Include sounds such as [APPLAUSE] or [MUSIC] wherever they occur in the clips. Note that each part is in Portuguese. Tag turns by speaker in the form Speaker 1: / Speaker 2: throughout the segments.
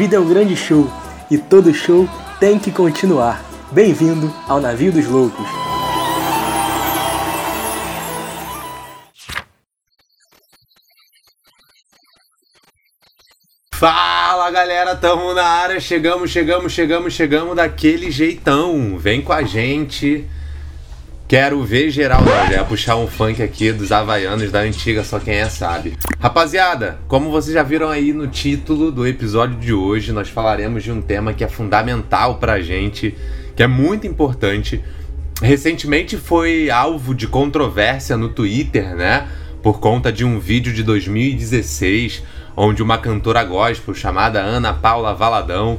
Speaker 1: vida é um grande show e todo show tem que continuar. Bem-vindo ao Navio dos Loucos.
Speaker 2: Fala galera, tamo na área, chegamos, chegamos, chegamos, chegamos daquele jeitão. Vem com a gente. Quero ver geral, já ia puxar um funk aqui dos havaianos da antiga, só quem é sabe. Rapaziada, como vocês já viram aí no título do episódio de hoje, nós falaremos de um tema que é fundamental pra gente, que é muito importante. Recentemente foi alvo de controvérsia no Twitter, né? Por conta de um vídeo de 2016, onde uma cantora gospel chamada Ana Paula Valadão.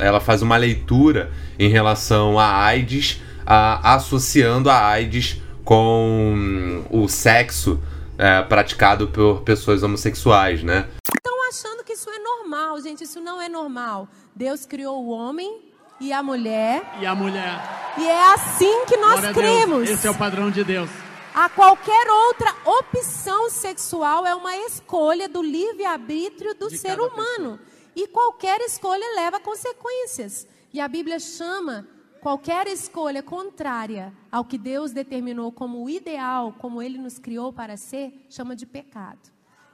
Speaker 2: Ela faz uma leitura em relação à AIDS, a- associando a AIDS com o sexo é, praticado por pessoas homossexuais, né?
Speaker 3: estão achando que isso é normal, gente. Isso não é normal. Deus criou o homem e a mulher.
Speaker 4: E a mulher.
Speaker 3: E é assim que nós
Speaker 4: Glória
Speaker 3: cremos.
Speaker 4: Esse é o padrão de Deus.
Speaker 3: A qualquer outra opção sexual é uma escolha do livre-arbítrio do
Speaker 4: De
Speaker 3: ser humano. E qualquer escolha leva consequências. E a Bíblia chama qualquer escolha contrária ao que Deus determinou como o ideal, como Ele nos criou para ser, chama de pecado.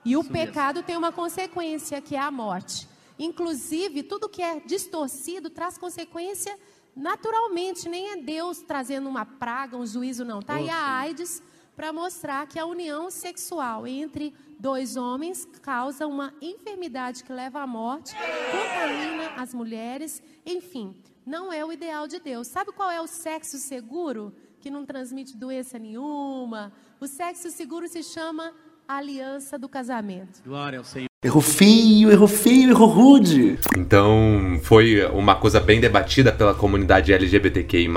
Speaker 3: E o
Speaker 4: Isso mesmo.
Speaker 3: pecado tem uma consequência, que é a morte. Inclusive, tudo que é distorcido traz consequência naturalmente. Nem é Deus trazendo uma praga, um juízo, não. Tá aí a AIDS para mostrar que a união sexual entre dois homens causa uma enfermidade que leva à morte, contamina as mulheres, enfim, não é o ideal de Deus. Sabe qual é o sexo seguro? Que não transmite doença nenhuma. O sexo seguro se chama aliança do casamento.
Speaker 4: Glória ao Senhor.
Speaker 1: Errou feio, errou feio, errou rude.
Speaker 2: Então foi uma coisa bem debatida pela comunidade LGBTQI,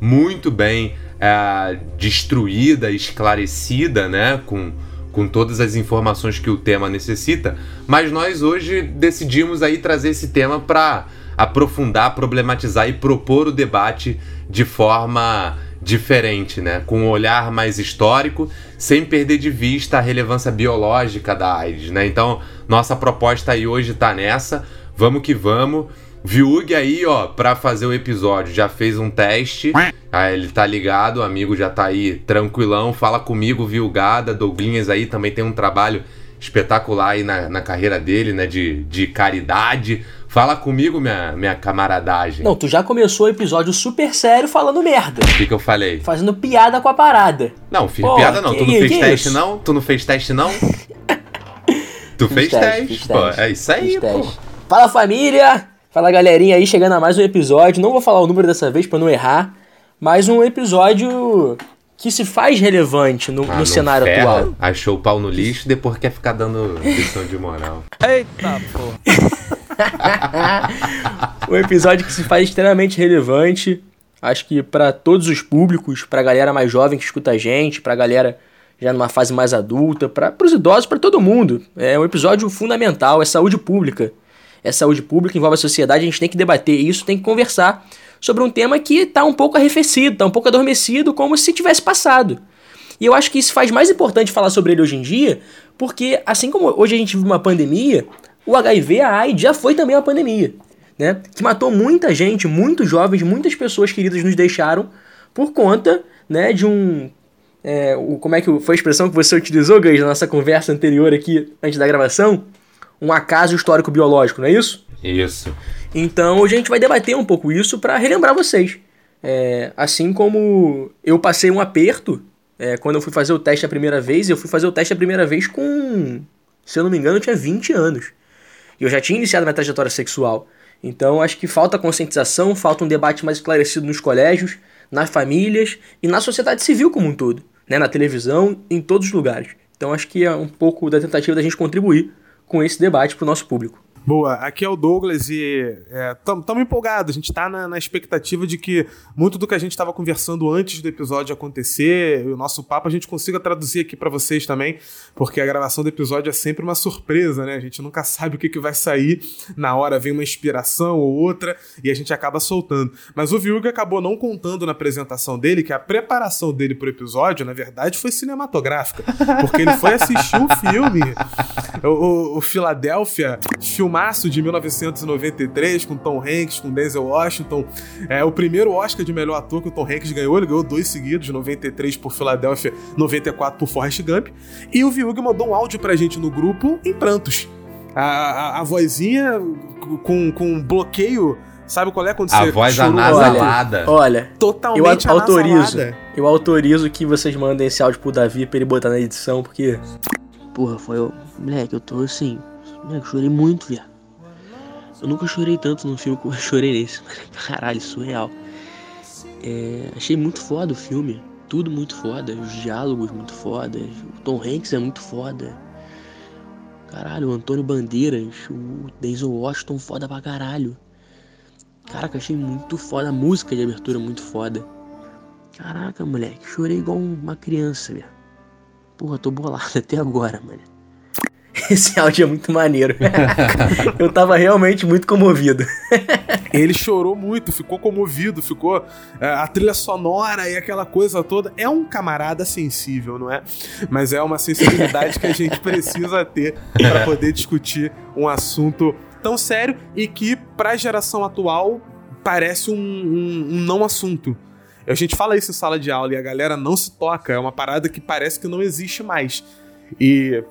Speaker 2: muito bem é, destruída, esclarecida, né? Com, com todas as informações que o tema necessita. Mas nós hoje decidimos aí trazer esse tema para aprofundar, problematizar e propor o debate de forma diferente, né? Com um olhar mais histórico, sem perder de vista a relevância biológica da AIDS, né? Então, nossa proposta aí hoje tá nessa. Vamos que vamos. Viug aí, ó, pra fazer o episódio, já fez um teste. Aí ele tá ligado, o amigo já tá aí tranquilão. Fala comigo, Vilgada. Douglinhas aí também tem um trabalho espetacular aí na, na carreira dele, né? De, de caridade. Fala comigo, minha, minha camaradagem.
Speaker 1: Não, tu já começou o episódio super sério falando merda.
Speaker 2: O que, que eu falei?
Speaker 1: Fazendo piada com a parada.
Speaker 2: Não, fiz
Speaker 1: Pô,
Speaker 2: piada não.
Speaker 1: que-
Speaker 2: Tu não fez teste,
Speaker 1: isso?
Speaker 2: não? Tu não fez teste, não? [LAUGHS] tu
Speaker 1: Fiz
Speaker 2: fez teste,
Speaker 1: fiz
Speaker 2: pô.
Speaker 1: teste,
Speaker 2: É isso aí, pô.
Speaker 1: teste. Fala família! Fala galerinha aí, chegando a mais um episódio. Não vou falar o número dessa vez pra não errar, mas um episódio que se faz relevante no,
Speaker 2: Ah,
Speaker 1: no cenário
Speaker 2: ferra,
Speaker 1: atual.
Speaker 2: Achou o pau no lixo, depois quer ficar dando lição de moral. [LAUGHS]
Speaker 5: Eita, porra. [LAUGHS]
Speaker 1: um episódio que se faz extremamente relevante. Acho que pra todos os públicos, pra galera mais jovem que escuta a gente, pra galera já numa fase mais adulta, para os idosos, pra todo mundo. É um episódio fundamental, é saúde pública. É saúde pública, envolve a sociedade, a gente tem que debater isso, tem que conversar sobre um tema que tá um pouco arrefecido, tá um pouco adormecido, como se tivesse passado. E eu acho que isso faz mais importante falar sobre ele hoje em dia, porque assim como hoje a gente vive uma pandemia, o HIV, a AIDS já foi também uma pandemia, né? Que matou muita gente, muitos jovens, muitas pessoas queridas nos deixaram por conta, né, de um é, o, como é que foi a expressão que você utilizou, Gans, na nossa conversa anterior aqui, antes da gravação? Um acaso histórico biológico, não é isso?
Speaker 2: Isso.
Speaker 1: Então hoje a gente vai debater um pouco isso para relembrar vocês. É, assim como eu passei um aperto é, quando eu fui fazer o teste a primeira vez, eu fui fazer o teste a primeira vez com, se eu não me engano, eu tinha 20 anos. E eu já tinha iniciado minha trajetória sexual. Então acho que falta conscientização, falta um debate mais esclarecido nos colégios, nas famílias e na sociedade civil como um todo, né? na televisão, em todos os lugares. Então acho que é um pouco da tentativa da gente contribuir com esse debate para o nosso público.
Speaker 6: Boa, aqui é o Douglas e estamos empolgados. A gente está na, na expectativa de que muito do que a gente estava conversando antes do episódio acontecer, o nosso papo, a gente consiga traduzir aqui para vocês também, porque a gravação do episódio é sempre uma surpresa, né? A gente nunca sabe o que, que vai sair. Na hora vem uma inspiração ou outra e a gente acaba soltando. Mas o Viúga acabou não contando na apresentação dele que a preparação dele pro episódio, na verdade, foi cinematográfica, porque ele foi assistir um filme, [LAUGHS] o, o, o Philadelphia, filmaço de 1993 com Tom Hanks, com Denzel Washington. É o primeiro Oscar de melhor ator que o Tom Hanks ganhou. Ele ganhou dois seguidos, 93 por Philadelphia, 94 por Forrest Gump. E o Viúg mandou um áudio pra gente no grupo em prantos. A, a, a vozinha com, com bloqueio. Sabe qual é quando
Speaker 2: A
Speaker 6: você
Speaker 2: voz anasalada.
Speaker 1: Olha, eu
Speaker 6: Totalmente
Speaker 1: a- autorizo.
Speaker 6: anasalada.
Speaker 1: Eu autorizo que vocês mandem esse áudio pro Davi pra ele botar na edição, porque.
Speaker 7: Porra, foi eu. Moleque, eu tô assim. Moleque, chorei muito, viado. Eu nunca chorei tanto num filme como eu chorei nesse. [LAUGHS] Caralho, surreal. É, achei muito foda o filme. Tudo muito foda. Os diálogos muito foda. O Tom Hanks é muito foda. Caralho, o Antônio Bandeiras. O Denzel Washington foda pra caralho. Caraca, achei muito foda. A música de abertura é muito foda. Caraca, moleque. Chorei igual uma criança, velho. Porra, tô bolado [LAUGHS] até agora, mano. [LAUGHS]
Speaker 1: Esse áudio é muito maneiro. eu tava realmente muito comovido.
Speaker 6: Ele chorou muito, ficou comovido, ficou é, a trilha sonora e aquela coisa toda. É um camarada sensível, não é? Mas é uma sensibilidade que a gente [LAUGHS] precisa ter para poder discutir um assunto tão sério e que, pra geração atual, parece um, um- um não assunto. A gente fala isso em sala de aula e a galera não se toca. É uma parada que parece que não existe mais. E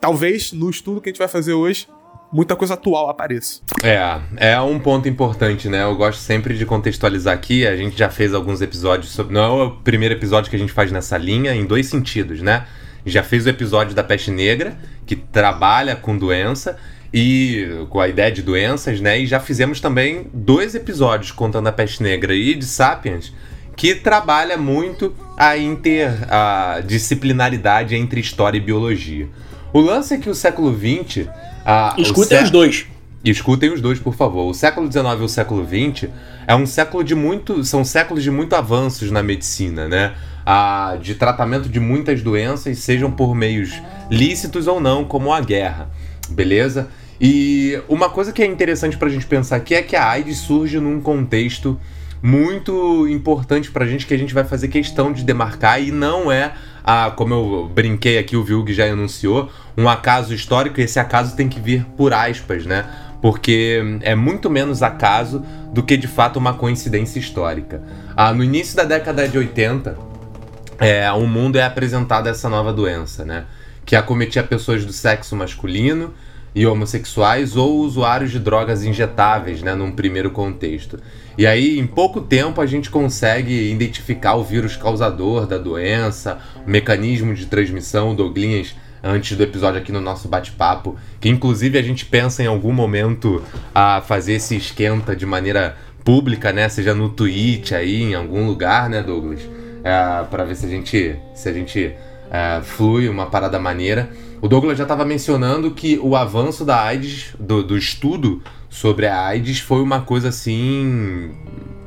Speaker 6: talvez no estudo que a gente vai fazer hoje, muita coisa atual apareça.
Speaker 2: É, é um ponto importante, né? Eu gosto sempre de contextualizar aqui. A gente já fez alguns episódios sobre. Não é o primeiro episódio que a gente faz nessa linha, em dois sentidos, né? Já fez o episódio da peste negra, que trabalha com doença e com a ideia de doenças, né? E já fizemos também dois episódios contando a peste negra e de Sapiens, que trabalha muito a interdisciplinaridade entre história e biologia. O lance é que o século XX. a-
Speaker 1: Escutem
Speaker 2: sé-
Speaker 1: os dois.
Speaker 2: escutem os dois, por favor. O século XIX e o século XX é um século de muito. São séculos de muito avanços na medicina, né? Ah, de tratamento de muitas doenças, sejam por meios lícitos ou não, como a guerra. Beleza? E uma coisa que é interessante pra gente pensar aqui é que a AIDS surge num contexto muito importante pra gente que a gente vai fazer questão de demarcar e não é a, como eu brinquei aqui, o Vilg já enunciou, um acaso histórico e esse acaso tem que vir por aspas, né? Porque é muito menos acaso do que de fato uma coincidência histórica. Ah, no início da década de 80, é, o mundo é apresentado essa nova doença, né? Que acometia pessoas do sexo masculino e homossexuais ou usuários de drogas injetáveis, né? Num primeiro contexto. E aí, em pouco tempo, a gente consegue identificar o vírus causador da doença, o mecanismo de transmissão, Douglinhas antes do episódio aqui no nosso bate-papo, que inclusive a gente pensa em algum momento a fazer esse esquenta de maneira pública, né? Seja no Twitch aí, em algum lugar, né, Douglas? É, para ver se a gente, se a gente é, flui uma parada maneira. O Douglas já estava mencionando que o avanço da AIDS, do, do estudo sobre a AIDS, foi uma coisa assim.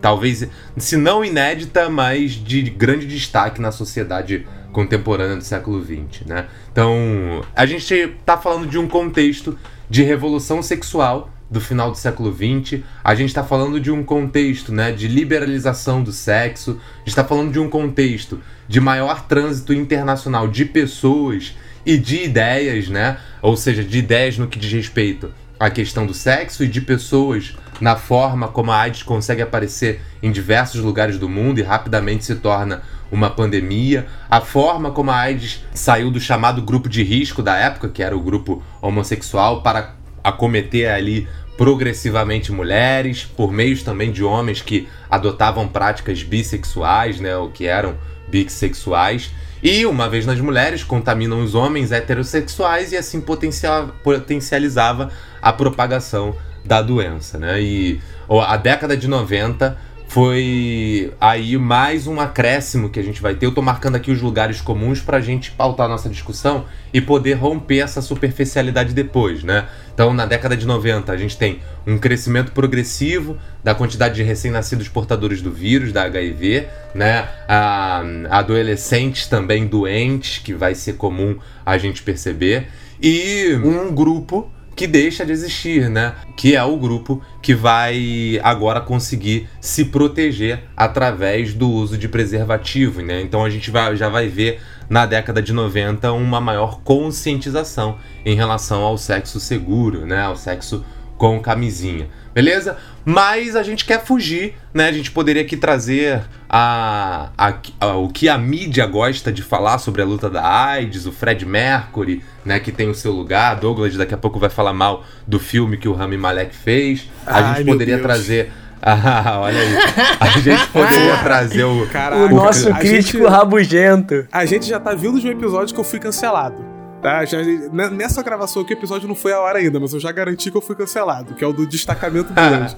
Speaker 2: Talvez, se não inédita, mas de grande destaque na sociedade contemporânea do século XX, né? Então, a gente tá falando de um contexto de revolução sexual do final do século XX. A gente está falando de um contexto né, de liberalização do sexo. A gente está falando de um contexto de maior trânsito internacional de pessoas e de ideias, né? Ou seja, de ideias no que diz respeito à questão do sexo e de pessoas na forma como a AIDS consegue aparecer em diversos lugares do mundo e rapidamente se torna uma pandemia, a forma como a AIDS saiu do chamado grupo de risco da época, que era o grupo homossexual, para acometer ali progressivamente mulheres, por meios também de homens que adotavam práticas bissexuais, né, ou que eram bissexuais, e uma vez nas mulheres contaminam os homens heterossexuais e assim potencia- potencializava a propagação da doença, né? E a década de 90 foi aí mais um acréscimo que a gente vai ter. Eu tô marcando aqui os lugares comuns pra gente pautar a nossa discussão e poder romper essa superficialidade depois, né? Então, na década de 90, a gente tem um crescimento progressivo da quantidade de recém-nascidos portadores do vírus, da HIV, né? A, adolescentes também doentes, que vai ser comum a gente perceber. E um grupo que deixa de existir, né? Que é o grupo que vai agora conseguir se proteger através do uso de preservativo, né? Então a gente vai, já vai ver na década de 90 uma maior conscientização em relação ao sexo seguro, né? Ao sexo com camisinha, beleza? Mas a gente quer fugir, né? A gente poderia aqui trazer a, a, a, o que a mídia gosta de falar sobre a luta da AIDS, o Fred Mercury, né? Que tem o seu lugar. Douglas daqui a pouco vai falar mal do filme que o Rami Malek fez. A
Speaker 6: Ai,
Speaker 2: gente poderia
Speaker 6: Deus.
Speaker 2: trazer. [LAUGHS] Ah, olha aí. A gente [LAUGHS] poderia trazer o.
Speaker 6: Caralho,
Speaker 1: o nosso crítico
Speaker 6: gente-
Speaker 1: rabugento.
Speaker 6: A gente já tá vindo de um episódio que eu fui cancelado. Tá? Já- n- nessa gravação aqui, o episódio não foi a hora ainda, mas eu já garanti que eu fui cancelado, que é o do destacamento Blues.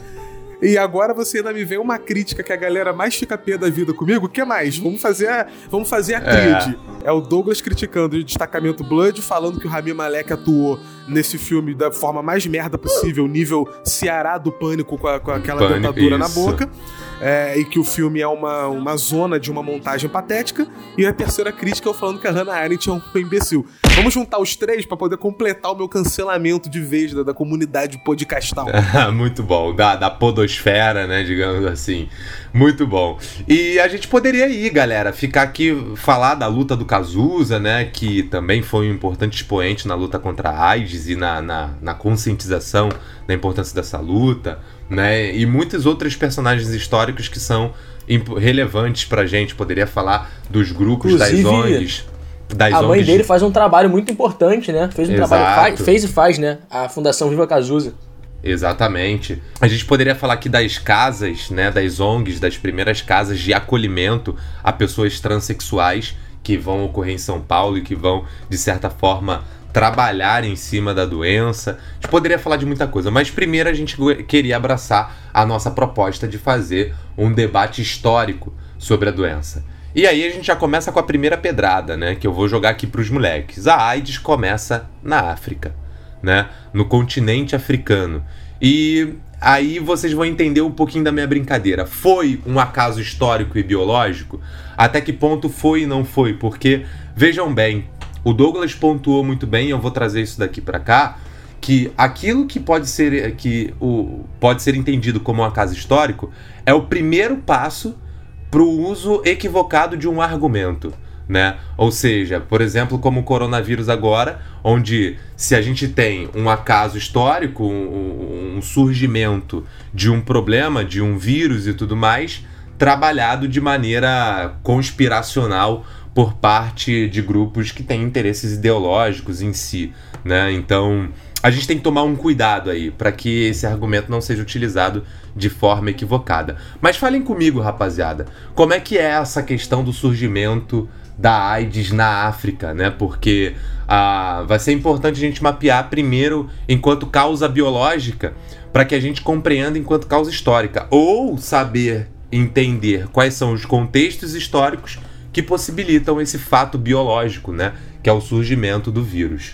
Speaker 6: E agora você ainda me vem uma crítica que a galera mais fica pé da vida comigo. O que mais? Vamos fazer a, vamos fazer a
Speaker 2: É.
Speaker 6: É. o Douglas criticando o destacamento Blood, falando que o Rami Malek atuou nesse filme da forma mais merda possível, nível Ceará do Pânico com, a- com aquela
Speaker 2: Pânico,
Speaker 6: dentadura na
Speaker 2: isso.
Speaker 6: boca. É, e que o filme é uma, uma zona de uma montagem patética. E a terceira crítica é eu falando que a Hannah Arendt é um imbecil. Vamos juntar os três pra poder completar o meu cancelamento de vez da, da comunidade podcastal. [LAUGHS]
Speaker 2: Muito bom, da, da podosfera, né, digamos assim. Muito bom. E a gente poderia ir, galera, ficar aqui, falar da luta do Cazuza, né, que também foi um importante expoente na luta contra a AIDS e na, na, na conscientização da importância dessa luta, né, e muitos outros personagens históricos que são relevantes pra gente. Poderia falar dos grupos,
Speaker 1: Inclusive,
Speaker 2: das ONGs. Das
Speaker 1: A mãe
Speaker 2: ONGs
Speaker 1: dele faz um trabalho muito importante, né? Fez um
Speaker 2: Exato.
Speaker 1: trabalho, fez e faz, né? A Fundação Viva Cazuza.
Speaker 2: Exatamente. A gente poderia falar aqui das casas, né, das ONGs, das primeiras casas de acolhimento a pessoas transexuais que vão ocorrer em São Paulo e que vão, de certa forma, trabalhar em cima da doença. A gente poderia falar de muita coisa, mas primeiro a gente queria abraçar a nossa proposta de fazer um debate histórico sobre a doença. E aí a gente já começa com a primeira pedrada, né, que eu vou jogar aqui para os moleques. A AIDS começa na África né, no continente africano. E aí vocês vão entender um pouquinho da minha brincadeira. Foi um acaso histórico e biológico? Até que ponto foi e não foi? Porque vejam bem, o Douglas pontuou muito bem, eu vou trazer isso daqui para cá, que aquilo que pode ser que o pode ser entendido como um acaso histórico é o primeiro passo para o uso equivocado de um argumento. Né? Ou seja, por exemplo, como o coronavírus agora, onde se a gente tem um acaso histórico, um, um surgimento de um problema, de um vírus e tudo mais, trabalhado de maneira conspiracional por parte de grupos que têm interesses ideológicos em si, né? Então, a gente tem que tomar um cuidado aí para que esse argumento não seja utilizado de forma equivocada. Mas falem comigo, rapaziada, como é que é essa questão do surgimento da AIDS na África, né? Porque ah, vai ser importante a gente mapear primeiro enquanto causa biológica para que a gente compreenda enquanto causa histórica ou saber entender quais são os contextos históricos que possibilitam esse fato biológico, né? Que é o surgimento do vírus.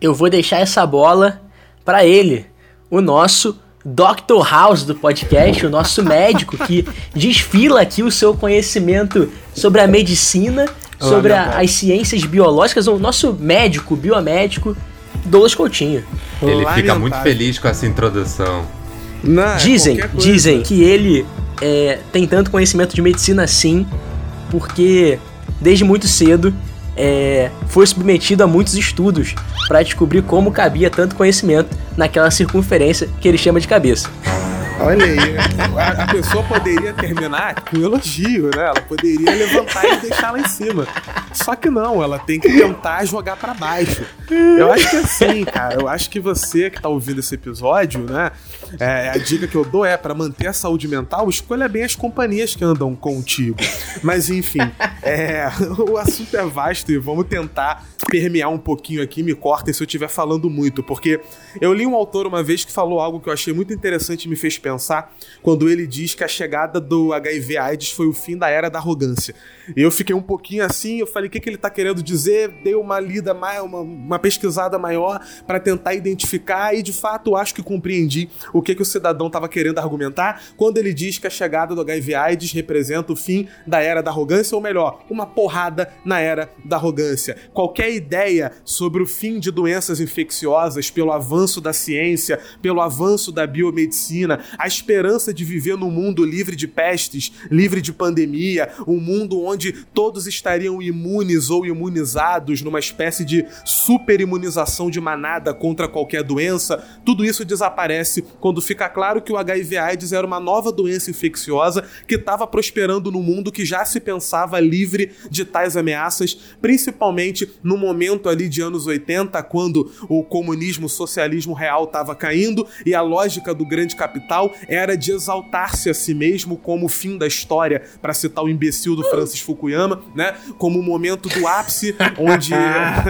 Speaker 1: Eu vou deixar essa bola pra ele, o nosso Dr. House do podcast, o nosso médico que [LAUGHS] desfila aqui o seu conhecimento sobre a medicina, sobre a- as ciências biológicas, o nosso médico, biomédico, Douglas Coutinho.
Speaker 2: Ele fica
Speaker 6: Lamentável.
Speaker 2: muito feliz com essa introdução.
Speaker 6: Não, é
Speaker 1: Dizem, dizem que ele é, tem tanto conhecimento de medicina assim, porque desde muito cedo é, foi submetido a muitos estudos para descobrir como cabia tanto conhecimento naquela circunferência que ele chama de cabeça.
Speaker 6: Olha aí, a, a pessoa poderia terminar com elogio, né? Ela poderia levantar e deixar lá em cima. Só que não, ela tem que tentar jogar pra baixo. Eu acho que é assim, cara. Eu acho que você que tá ouvindo esse episódio, né? é, a dica que eu dou é pra manter a saúde mental, escolha bem as companhias que andam contigo. Mas enfim, é, [LAUGHS] o assunto é vasto e vamos tentar permear um pouquinho aqui, me cortem se eu estiver falando muito, porque eu li um autor uma vez que falou algo que eu achei muito interessante e me fez pensar quando ele diz que a chegada do HIV AIDS foi o fim da era da arrogância. E eu fiquei um pouquinho assim, eu falei, o que, que ele tá querendo dizer? Dei uma lida mais, uma, uma pesquisada maior para tentar identificar e de fato acho que compreendi o que, que o cidadão estava querendo argumentar quando ele diz que a chegada do HIV AIDS representa o fim da era da arrogância, ou melhor, uma porrada na era da arrogância. Qualquer ideia sobre o fim de doenças infecciosas pelo avanço da ciência, pelo avanço da biomedicina, a esperança de viver num mundo livre de pestes, livre de pandemia, um mundo onde todos estariam imunes ou imunizados numa espécie de superimunização de manada contra qualquer doença, tudo isso desaparece quando fica claro que o HIV/AIDS era uma nova doença infecciosa que estava prosperando no mundo que já se pensava livre de tais ameaças, principalmente no momento ali de anos 80, quando o comunismo, o socialismo real estava caindo e a lógica do grande capital era de exaltar-se a si mesmo como o fim da história, para citar o imbecil do Francis Fukuyama, né? Como o momento do ápice [LAUGHS] onde,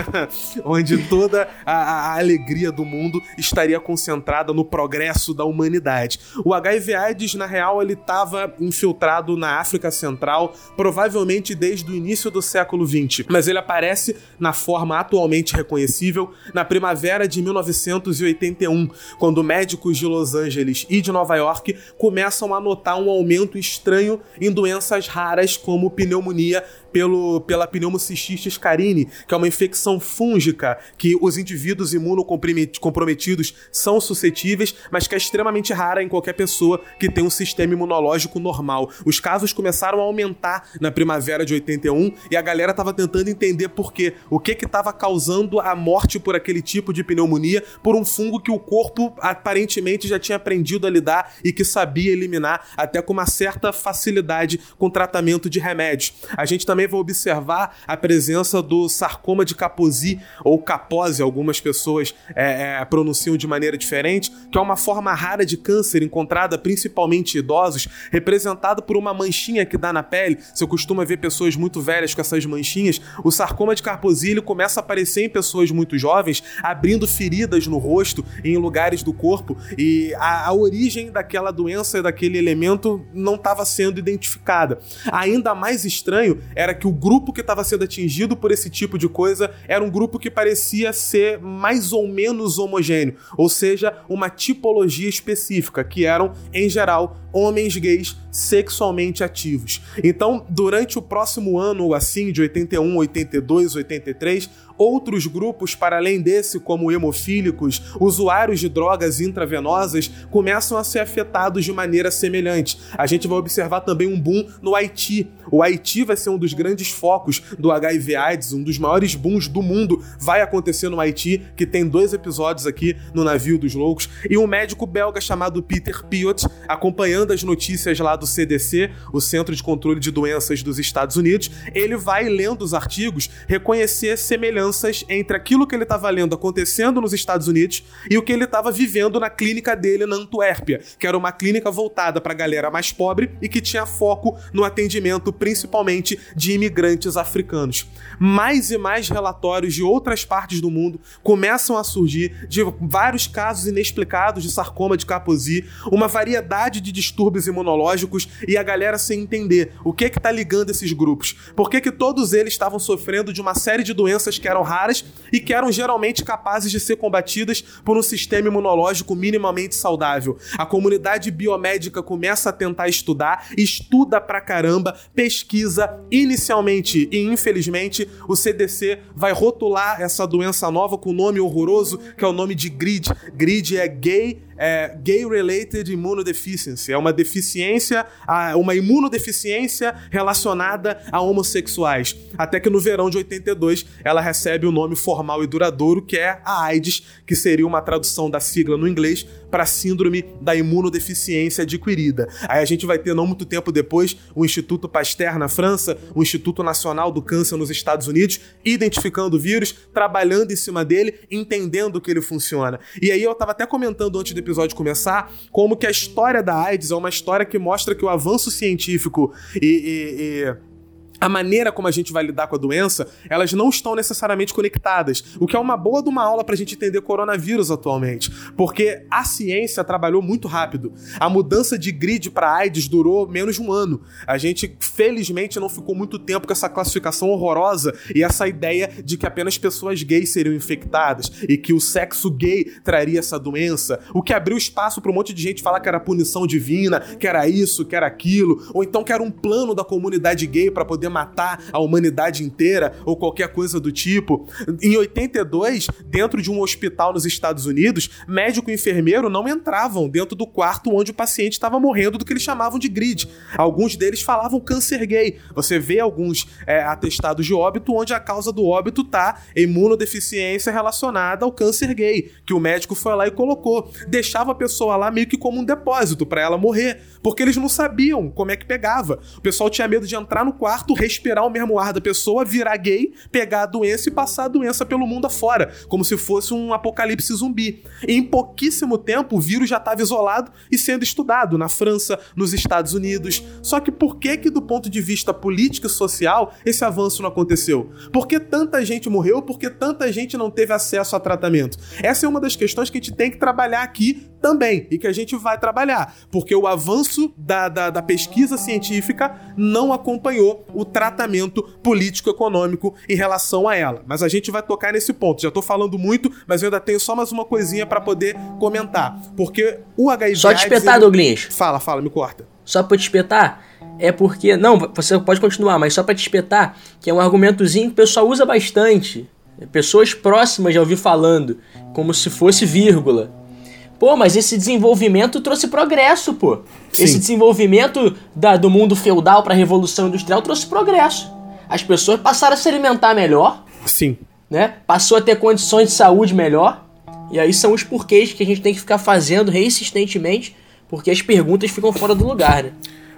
Speaker 6: [LAUGHS] onde toda a, a alegria do mundo estaria concentrada no progresso da humanidade. O HIV/AIDS, na real, ele estava infiltrado na África Central, provavelmente desde o início do século XX, mas ele aparece na forma atualmente reconhecível na primavera de 1981, quando médicos de Los Angeles e de Nova York começam a notar um aumento estranho em doenças raras como pneumonia pelo, pela pneumocystis carini, que é uma infecção fúngica que os indivíduos imunocomprometidos são suscetíveis, mas que é extremamente rara em qualquer pessoa que tem um sistema imunológico normal. Os casos começaram a aumentar na primavera de 81 e a galera estava tentando entender por quê. O que que estava causando a morte por aquele tipo de pneumonia por um fungo que o corpo aparentemente já tinha aprendido a lidar e que sabia eliminar até com uma certa facilidade com tratamento de remédios. A gente também vai observar a presença do sarcoma de Kaposi, ou Kaposi, algumas pessoas é, é, pronunciam de maneira diferente, que é uma forma rara de câncer encontrada principalmente em idosos, representada por uma manchinha que dá na pele. Você costuma ver pessoas muito velhas com essas manchinhas. O sarcoma de Kaposi começa a aparecer em pessoas muito jovens, abrindo feridas no rosto e em lugares do corpo, e a, a origem daquela doença, daquele elemento, não estava sendo identificada. Ainda mais estranho era que o grupo que estava sendo atingido por esse tipo de coisa era um grupo que parecia ser mais ou menos homogêneo, ou seja, uma tipologia específica, que eram, em geral, homens gays sexualmente ativos. Então, durante o próximo ano, assim, de 81, 82, 83, vocês outros grupos, para além desse, como hemofílicos, usuários de drogas intravenosas, começam a ser afetados de maneira semelhante. A gente vai observar também um boom no Haiti. O Haiti vai ser um dos grandes focos do HIV/AIDS, um dos maiores booms do mundo vai acontecer no Haiti, que tem dois episódios aqui no Navio dos Loucos, e um médico belga chamado Peter Piot, acompanhando as notícias lá do CDC, o Centro de Controle de Doenças dos Estados Unidos, ele vai lendo os artigos, reconhecer semelhanças entre aquilo que ele estava lendo acontecendo nos Estados Unidos e o que ele estava vivendo na clínica dele na Antuérpia, que era uma clínica voltada para a galera mais pobre e que tinha foco no atendimento principalmente de imigrantes africanos. Mais e mais relatórios de outras partes do mundo começam a surgir de vários casos inexplicados de sarcoma de Kaposi, uma variedade de distúrbios imunológicos e a galera sem entender o que que tá ligando esses grupos. Por que que todos eles estavam sofrendo de uma série de doenças que eram raras e que eram geralmente capazes de ser combatidas por um sistema imunológico minimamente saudável. A comunidade biomédica começa a tentar estudar, estuda pra caramba, pesquisa inicialmente e infelizmente o CDC vai rotular essa doença nova com um nome horroroso que é o nome de GRID. GRID é gay é Gay Related Immunodeficiency. É uma deficiência, uma imunodeficiência relacionada a homossexuais. Até que no verão de 82 ela recebe o nome formal e duradouro que é a AIDS, que seria uma tradução da sigla no inglês para Síndrome da Imunodeficiência Adquirida. Aí a gente vai ter, não muito tempo depois, o Instituto Pasteur na França, o Instituto Nacional do Câncer nos Estados Unidos, identificando o vírus, trabalhando em cima dele, entendendo que ele funciona. E aí eu tava até comentando antes do episódio começar, como que a história da AIDS é uma história que mostra que o avanço científico e- e- e a maneira como a gente vai lidar com a doença, elas não estão necessariamente conectadas. O que é uma boa de uma aula para a gente entender coronavírus atualmente. Porque a ciência trabalhou muito rápido. A mudança de grid para AIDS durou menos de um ano. A gente, felizmente, não ficou muito tempo com essa classificação horrorosa e essa ideia de que apenas pessoas gays seriam infectadas e que o sexo gay traria essa doença. O que abriu espaço para um monte de gente falar que era punição divina, que era isso, que era aquilo, ou então que era um plano da comunidade gay para poder matar a humanidade inteira ou qualquer coisa do tipo. Em 82, dentro de um hospital nos Estados Unidos, médico e enfermeiro não entravam dentro do quarto onde o paciente estava morrendo do que eles chamavam de grid. Alguns deles falavam câncer gay. Você vê alguns é, atestados de óbito onde a causa do óbito tá imunodeficiência relacionada ao câncer gay, que o médico foi lá e colocou. Deixava a pessoa lá meio que como um depósito para ela morrer, porque eles não sabiam como é que pegava. O pessoal tinha medo de entrar no quarto, respirar o mesmo ar da pessoa, virar gay, pegar a doença e passar a doença pelo mundo afora, como se fosse um apocalipse zumbi. E em pouquíssimo tempo, o vírus já estava isolado e sendo estudado na França, nos Estados Unidos. Só que por que que do ponto de vista político e social esse avanço não aconteceu? Por que tanta gente morreu? Por que tanta gente não teve acesso a tratamento? Essa é uma das questões que a gente tem que trabalhar aqui também e que a gente vai trabalhar, porque o avanço da, da, da pesquisa científica não acompanhou o tratamento político-econômico em relação a ela. Mas a gente vai tocar nesse ponto. Já tô falando muito, mas eu ainda tenho só mais uma coisinha para poder comentar, porque o HIV
Speaker 1: Só te espetar,
Speaker 6: ele-
Speaker 1: Douglas.
Speaker 6: Fala, fala, me corta.
Speaker 1: Só pra te espetar, é porque. Não, você pode continuar, mas só pra te espetar, que é um argumentozinho que o pessoal usa bastante. Pessoas próximas já ouvi falando, como se fosse vírgula. Pô, mas esse desenvolvimento trouxe progresso, pô.
Speaker 6: Sim.
Speaker 1: Esse desenvolvimento da- do mundo feudal pra revolução industrial trouxe progresso. As pessoas passaram a se alimentar melhor,
Speaker 6: Sim.
Speaker 1: né? Passou a ter condições de saúde melhor. E aí são os porquês que a gente tem que ficar fazendo insistentemente, porque as perguntas ficam fora do lugar, né?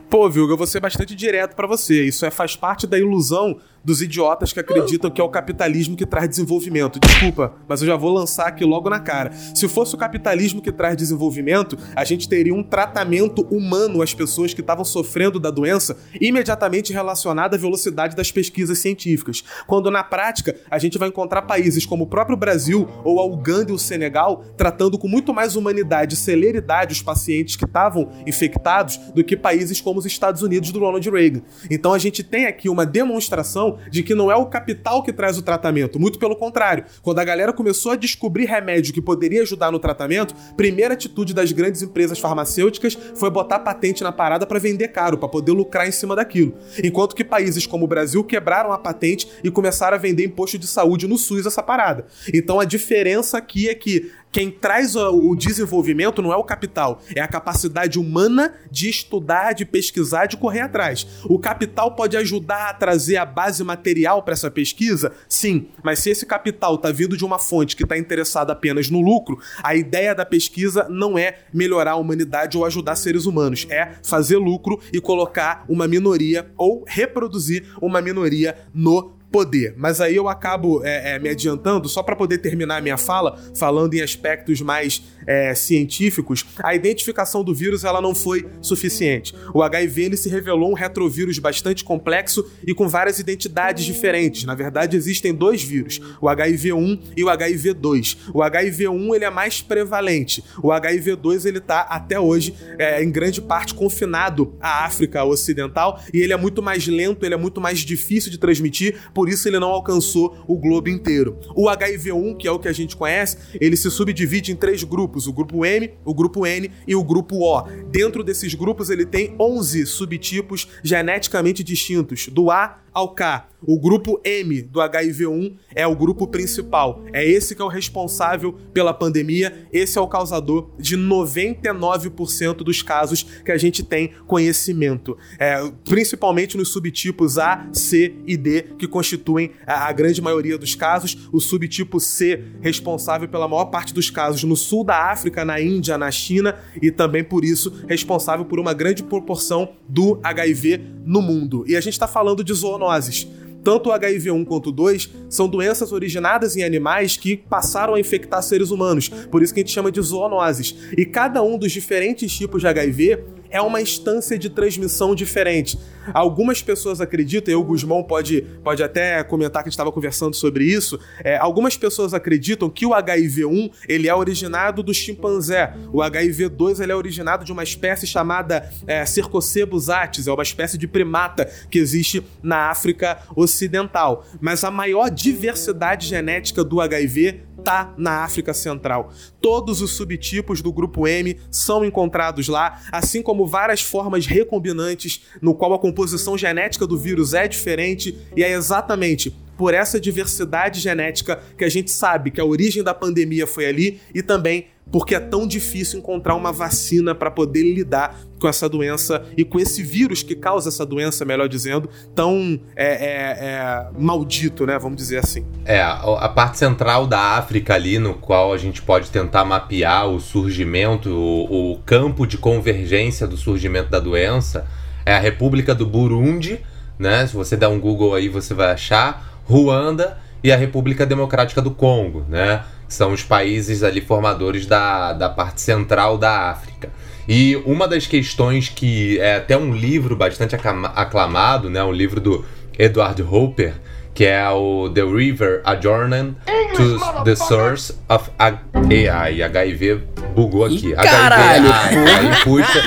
Speaker 6: Pô, Vilga, eu vou ser bastante direto pra você. Isso é, faz parte da ilusão dos idiotas que acreditam que é o capitalismo que traz desenvolvimento. Desculpa, mas eu já vou lançar aqui logo na cara. Se fosse o capitalismo que traz desenvolvimento, a gente teria um tratamento humano às pessoas que estavam sofrendo da doença imediatamente relacionado à velocidade das pesquisas científicas. Quando na prática a gente vai encontrar países como o próprio Brasil ou a Uganda e o Senegal tratando com muito mais humanidade e celeridade os pacientes que estavam infectados do que países como os Estados Unidos do Ronald Reagan. Então a gente tem aqui uma demonstração de que não é o capital que traz o tratamento, muito pelo contrário. Quando a galera começou a descobrir remédio que poderia ajudar no tratamento, primeira atitude das grandes empresas farmacêuticas foi botar patente na parada para vender caro, para poder lucrar em cima daquilo. Enquanto que países como o Brasil quebraram a patente e começaram a vender imposto de saúde no SUS essa parada. Então a diferença aqui é que quem traz o desenvolvimento não é o capital, é a capacidade humana de estudar, de pesquisar, de correr atrás. O capital pode ajudar a trazer a base material para essa pesquisa? Sim, mas se esse capital está vindo de uma fonte que está interessada apenas no lucro, a ideia da pesquisa não é melhorar a humanidade ou ajudar seres humanos, é fazer lucro e colocar uma minoria ou reproduzir uma minoria no poder. Mas aí eu acabo é, é, me adiantando, só para poder terminar a minha fala, falando em aspectos mais é, científicos, a identificação do vírus ela não foi suficiente. O HIV ele se revelou um retrovírus bastante complexo e com várias identidades diferentes. Na verdade, existem dois vírus, o HIV1 e o HIV2. O HIV1 ele é mais prevalente. O HIV2 ele tá até hoje é, em grande parte confinado à África Ocidental e ele é muito mais lento, ele é muito mais difícil de transmitir, por isso ele não alcançou o globo inteiro. O HIV1, que é o que a gente conhece, ele se subdivide em três grupos: o grupo M, o grupo N e o grupo O. Dentro desses grupos, ele tem 11 subtipos geneticamente distintos, do A ao K. O grupo M do HIV1 é o grupo principal. É esse que é o responsável pela pandemia. Esse é o causador de 99% dos casos que a gente tem conhecimento. É, principalmente nos subtipos A, C e D, que constituem a, a grande maioria dos casos. O subtipo C, responsável pela maior parte dos casos no sul da África, na Índia, na China, e também por isso responsável por uma grande proporção do HIV no mundo. E a gente está falando de zoonoses. Tanto o HIV1 quanto o 2 são doenças originadas em animais que passaram a infectar seres humanos, por isso que a gente chama de zoonoses. E cada um dos diferentes tipos de HIV, é uma instância de transmissão diferente. Algumas pessoas acreditam, e o Guzmão pode, pode até comentar que a gente estava conversando sobre isso, é, algumas pessoas acreditam que o HIV-1 ele é originado do chimpanzé, o HIV-2 ele é originado de uma espécie chamada é, Cercocebus atis, é uma espécie de primata que existe na África Ocidental. Mas a maior diversidade genética do HIV tá na África Central. Todos os subtipos do grupo M são encontrados lá, assim como várias formas recombinantes no qual a composição genética do vírus é diferente e é exatamente por essa diversidade genética que a gente sabe que a origem da pandemia foi ali e também porque é tão difícil encontrar uma vacina para poder lidar com essa doença e com esse vírus que causa essa doença, melhor dizendo, tão é, é, é, maldito, né? Vamos dizer assim.
Speaker 2: É, a parte central da África ali, no qual a gente pode tentar mapear o surgimento, o, o campo de convergência do surgimento da doença, é a República do Burundi, né? Se você der um Google aí, você vai achar, Ruanda e a República Democrática do Congo, né? São os países ali formadores da, da parte central da África. E uma das questões que é até um livro bastante aclamado, né? Um livro do Edward Hopper, que é o The River A Journey to the Source of A- AI. HIV bugou aqui.
Speaker 1: Ih, caralho,
Speaker 2: HIV, aí puxa.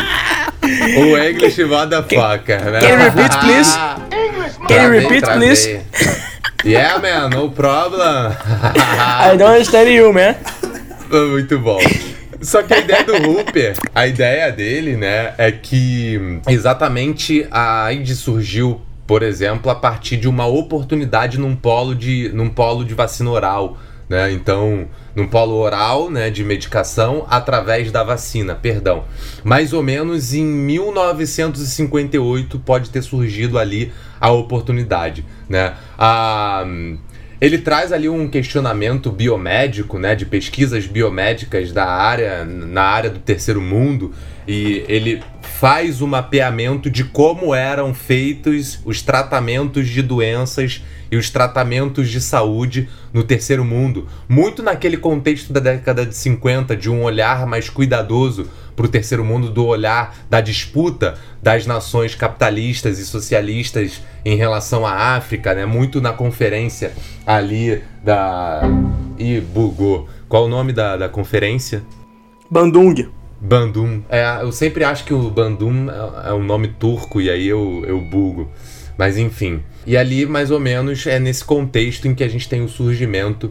Speaker 2: O English motherfucker, né?
Speaker 1: can you repeat, please? Can you repeat, please? [LAUGHS]
Speaker 2: Yeah, man, no problem. [LAUGHS]
Speaker 1: I don't understand you, man.
Speaker 2: Muito bom. Só que a ideia do Hooper, a ideia dele, né, é que exatamente a AIDS surgiu, por exemplo, a partir de uma oportunidade num polo de, num polo de vacina oral, né? Então, num polo oral, né, de medicação através da vacina, perdão. Mais ou menos em 1958 pode ter surgido ali a oportunidade, né? A ele traz ali um questionamento biomédico, né, de pesquisas biomédicas da área, na área do terceiro mundo, e ele faz o mapeamento de como eram feitos os tratamentos de doenças e os tratamentos de saúde no terceiro mundo, muito naquele contexto da década de 50, de um olhar mais cuidadoso para o terceiro mundo, do olhar da disputa das nações capitalistas e socialistas em relação à África, né? Muito na conferência ali da. Ih, bugou. Qual o nome da, da conferência?
Speaker 1: Bandung.
Speaker 2: Bandung. É, eu sempre acho que o Bandung é, é um nome turco e aí eu, eu bugo. Mas enfim. E ali, mais ou menos, é nesse contexto em que a gente tem o surgimento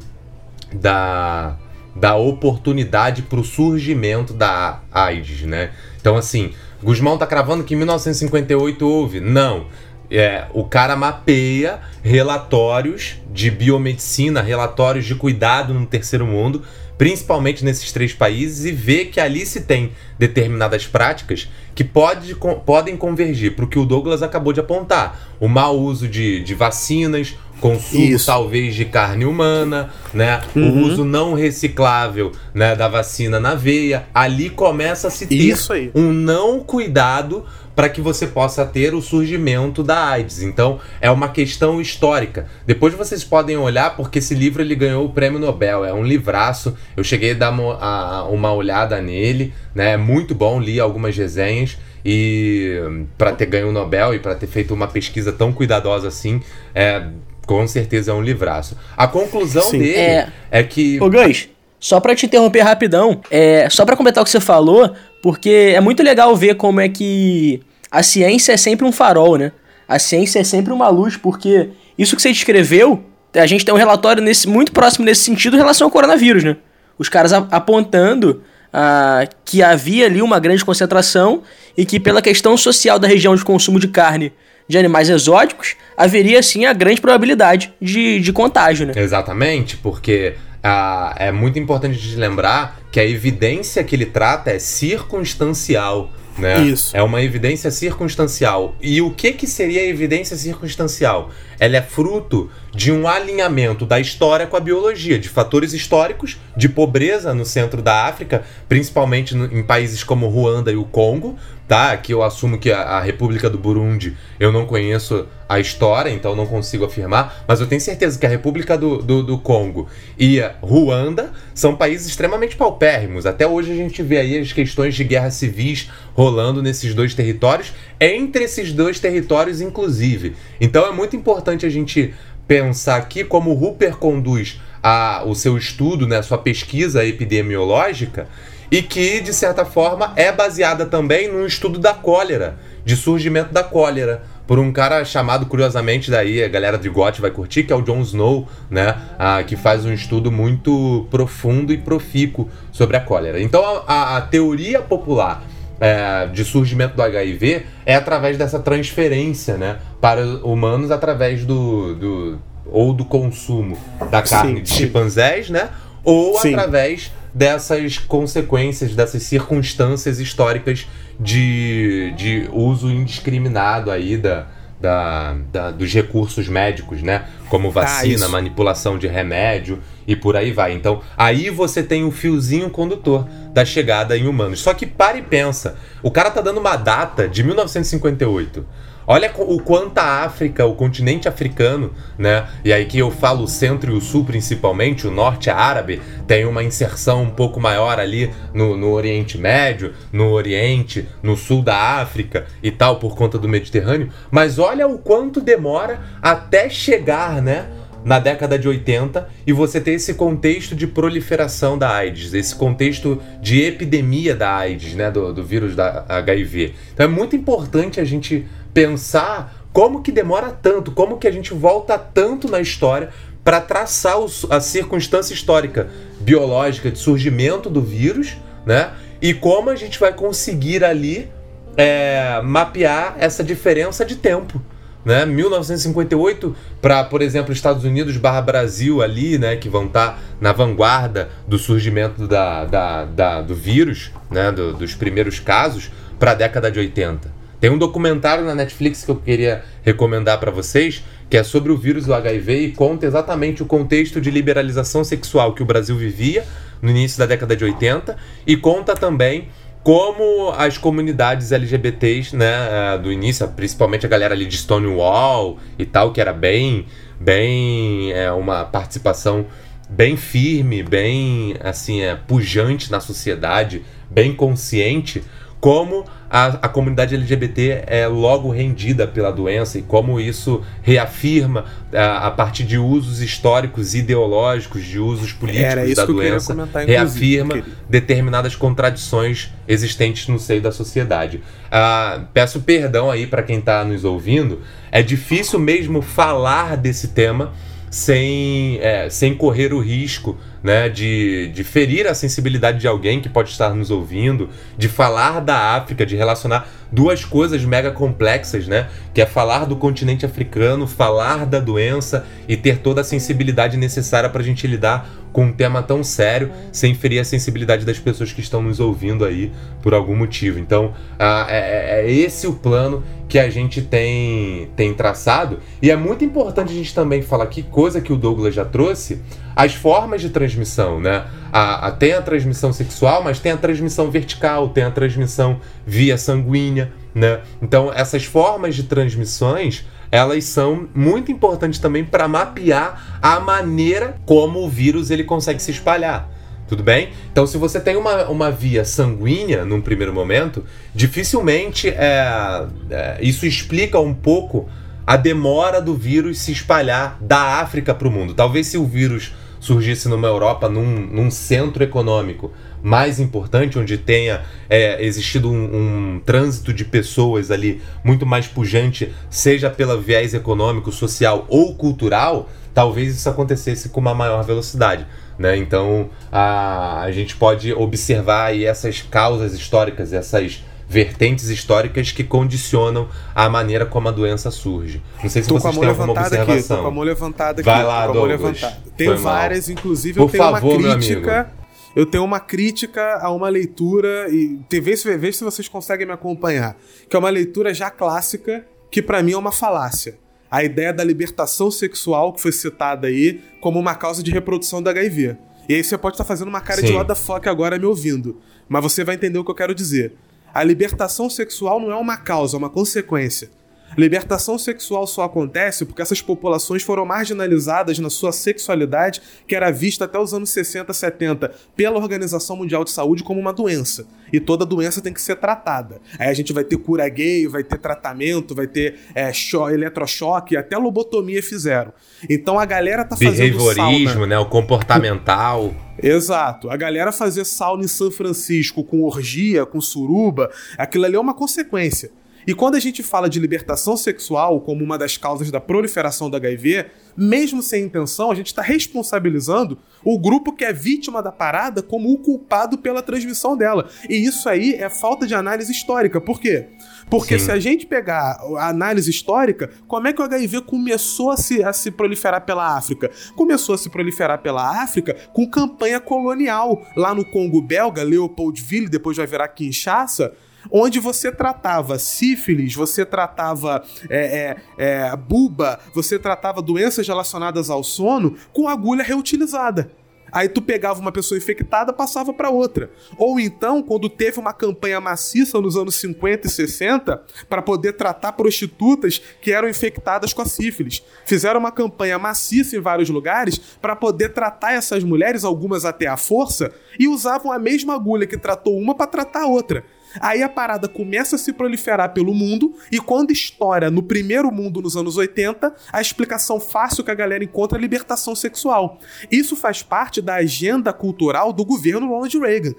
Speaker 2: da, da oportunidade para o surgimento da AIDS, né? Então, assim, Guzmão tá cravando que em 1958 houve. Não. É, o cara mapeia relatórios de biomedicina, relatórios de cuidado no terceiro mundo, principalmente nesses três países, e vê que ali se tem determinadas práticas que pode, com- podem convergir para o que o Douglas acabou de apontar. O mau uso de, de vacinas, consumo
Speaker 6: Isso.
Speaker 2: talvez de carne humana, né? O uso não reciclável né, da vacina na veia. Ali começa a se ter
Speaker 6: Isso aí.
Speaker 2: um não cuidado para que você possa ter o surgimento da AIDS. Então, é uma questão histórica. Depois vocês podem olhar, porque esse livro ele ganhou o prêmio Nobel. É um livraço. Eu cheguei a dar mo- a- uma olhada nele, né? É muito bom, li algumas resenhas. E para ter ganho o Nobel e para ter feito uma pesquisa tão cuidadosa assim, é, com certeza é um livraço. A conclusão
Speaker 6: Sim.
Speaker 2: dele
Speaker 1: É.
Speaker 2: é, que.
Speaker 1: Ô, Gans, só pra te interromper rapidão, é, só pra completar o que você falou, porque é muito legal ver como é que a ciência é sempre um farol, né? A ciência é sempre uma luz, porque isso que você descreveu, a gente tem um relatório nesse, muito próximo nesse sentido em relação ao coronavírus, né? Os caras a- apontando ah, que havia ali uma grande concentração e que pela questão social da região de consumo de carne de animais exóticos, haveria sim a grande probabilidade de, de contágio, né?
Speaker 2: Exatamente, porque ah, é muito importante de lembrar que a evidência que ele trata é circunstancial. Né?
Speaker 6: Isso.
Speaker 2: É uma evidência circunstancial. E o que, que seria a evidência circunstancial? Ela é fruto de um alinhamento da história com a biologia, de fatores históricos, de pobreza no centro da África, principalmente no- em países como Ruanda e o Congo, tá? Eu assumo que a, a República do Burundi eu não conheço a história, então não consigo afirmar, mas eu tenho certeza que a República do, do, do Congo e Ruanda são países extremamente paupérrimos. Até hoje a gente vê aí as questões de guerras civis rolando nesses dois territórios, entre esses dois territórios, inclusive. Então é muito importante a gente pensar aqui como o Hooper conduz a, o seu estudo, né, a sua pesquisa epidemiológica, e que, de certa forma, é baseada também no estudo da cólera, de surgimento da cólera, por um cara chamado, curiosamente, daí a galera de GOT vai curtir, que é o Jon Snow, né, ah, que faz um estudo muito profundo e profícuo sobre a cólera. Então, a, a- a teoria popular é, de surgimento do HIV é através dessa transferência, né, para humanos através do, do ou do consumo da carne
Speaker 6: Sim,
Speaker 2: de
Speaker 6: sim.
Speaker 2: chimpanzés, né, ou
Speaker 6: Sim.
Speaker 2: através dessas consequências, dessas circunstâncias históricas de, de uso indiscriminado aí da, da, da- dos recursos médicos, né? Como vacina,
Speaker 6: isso.
Speaker 2: manipulação de remédio e por aí vai. Então, aí você tem o fiozinho condutor da chegada em humanos. Só que para e pensa, o cara tá dando uma data de 1958. Olha o quanto a África, o continente africano, né? E aí que eu falo o centro e o sul principalmente, o norte árabe, tem uma inserção um pouco maior ali no, no Oriente Médio, no Oriente, no sul da África e tal, por conta do Mediterrâneo. Mas olha o quanto demora até chegar, né? na década de 80 e você ter esse contexto de proliferação da AIDS, esse contexto de epidemia da AIDS, né, do, do vírus da HIV. Então é muito importante a gente pensar como que demora tanto, como que a gente volta tanto na história para traçar os- a circunstância histórica biológica de surgimento do vírus, né, e como a gente vai conseguir ali é, mapear essa diferença de tempo. Né? 1958 para, por exemplo, Estados Unidos barra Brasil ali, né, que vão estar na vanguarda do surgimento da, da- da- do vírus, né, do- dos primeiros casos, para a década de 80. Tem um documentário na Netflix que eu queria recomendar para vocês, que é sobre o vírus do HIV e conta exatamente o contexto de liberalização sexual que o Brasil vivia no início da década de 80 e conta também como as comunidades LGBTs, né, eh, do início, principalmente a galera ali de Stonewall e tal, que era bem, bem, é, uma participação bem firme, bem, assim, é, pujante na sociedade, bem consciente, como a, a comunidade LGBT é logo rendida pela doença e como isso reafirma a, a partir de usos históricos, ideológicos, de usos políticos da doença,
Speaker 6: comentar,
Speaker 2: reafirma
Speaker 6: querido.
Speaker 2: determinadas contradições existentes no seio da sociedade. Ah, peço perdão aí para quem está nos ouvindo. É difícil mesmo falar desse tema sem, é, sem correr o risco né, de, de ferir a sensibilidade de alguém que pode estar nos ouvindo, de falar da África, de relacionar duas coisas mega complexas, né? Que é falar do continente africano, falar da doença e ter toda a sensibilidade necessária para a gente lidar com um tema tão sério sem ferir a sensibilidade das pessoas que estão nos ouvindo aí por algum motivo. Então, ah, é, é- é esse o plano que a gente tem, tem traçado. E é muito importante a gente também falar aqui, coisa que o Douglas já trouxe, as formas de transmissão, né? A, a- tem a transmissão sexual, mas tem a transmissão vertical, tem a transmissão via sanguínea, né? Então, essas formas de transmissões, elas são muito importantes também para mapear a maneira como o vírus ele consegue se espalhar. Tudo bem? Então, se você tem uma, uma via sanguínea num primeiro momento, dificilmente é, é, isso explica um pouco a demora do vírus se espalhar da África para o mundo. Talvez se o vírus surgisse numa Europa, num, num centro econômico mais importante, onde tenha é, existido um, um trânsito de pessoas ali muito mais pujante, seja pela viés econômico, social ou cultural, talvez isso acontecesse com uma maior velocidade. Né? Então a, a gente pode observar aí essas causas históricas, essas vertentes históricas que condicionam a maneira como a doença surge. Não sei se
Speaker 6: Tô com a
Speaker 2: vocês têm alguma
Speaker 6: levantada aqui, tô
Speaker 2: observação.
Speaker 6: com a mão levantada aqui.
Speaker 2: Vai lá,
Speaker 6: tô com a mão
Speaker 2: Douglas.
Speaker 6: levantada. Tenho várias, inclusive
Speaker 2: Por
Speaker 6: eu tenho
Speaker 2: favor,
Speaker 6: uma crítica. Eu tenho uma crítica a uma leitura e vê se, vê se vocês conseguem me acompanhar. Que é uma leitura já clássica, que pra mim é uma falácia. a ideia da libertação sexual que foi citada aí como uma causa de reprodução do HIV. E aí você pode estar fazendo uma cara
Speaker 2: Sim.
Speaker 6: de what the fuck agora me ouvindo, mas você vai entender o que eu quero dizer. A libertação sexual não é uma causa, é uma consequência. Libertação sexual só acontece porque essas populações foram marginalizadas na sua sexualidade, que era vista até os anos 60, 70 pela Organização Mundial de Saúde como uma doença. E toda doença tem que ser tratada. Aí a gente vai ter cura gay, vai ter tratamento, vai ter é, cho- eletrochoque, até lobotomia fizeram. Então a galera tá fazendo
Speaker 2: Behaviorismo,
Speaker 6: sauna.
Speaker 2: né? O comportamental.
Speaker 6: Exato. A galera fazer sauna em São Francisco com orgia, com suruba, aquilo ali é uma consequência. E quando a gente fala de libertação sexual como uma das causas da proliferação do HIV, mesmo sem intenção, a gente está responsabilizando o grupo que é vítima da parada como o culpado pela transmissão dela. E isso aí é falta de análise histórica. Por quê? Porque
Speaker 2: Sim.
Speaker 6: se a gente pegar a análise histórica, como é que o HIV começou a se, a se proliferar pela África? Começou a se proliferar pela África com campanha colonial. Lá no Congo belga, Leopoldville, depois vai virar Kinshasa, onde você tratava sífilis, você tratava é, é, é, buba, você tratava doenças relacionadas ao sono com agulha reutilizada. Aí tu pegava uma pessoa infectada, passava para outra. Ou então, quando teve uma campanha maciça nos anos 50 e 60 para poder tratar prostitutas que eram infectadas com a sífilis. Fizeram uma campanha maciça em vários lugares para poder tratar essas mulheres, algumas até à força, e usavam a mesma agulha que tratou uma para tratar a outra. Aí a parada começa a se proliferar pelo mundo, e quando estoura no primeiro mundo nos anos 80, a explicação fácil que a galera encontra é a libertação sexual. Isso faz parte da agenda cultural do governo Ronald Reagan.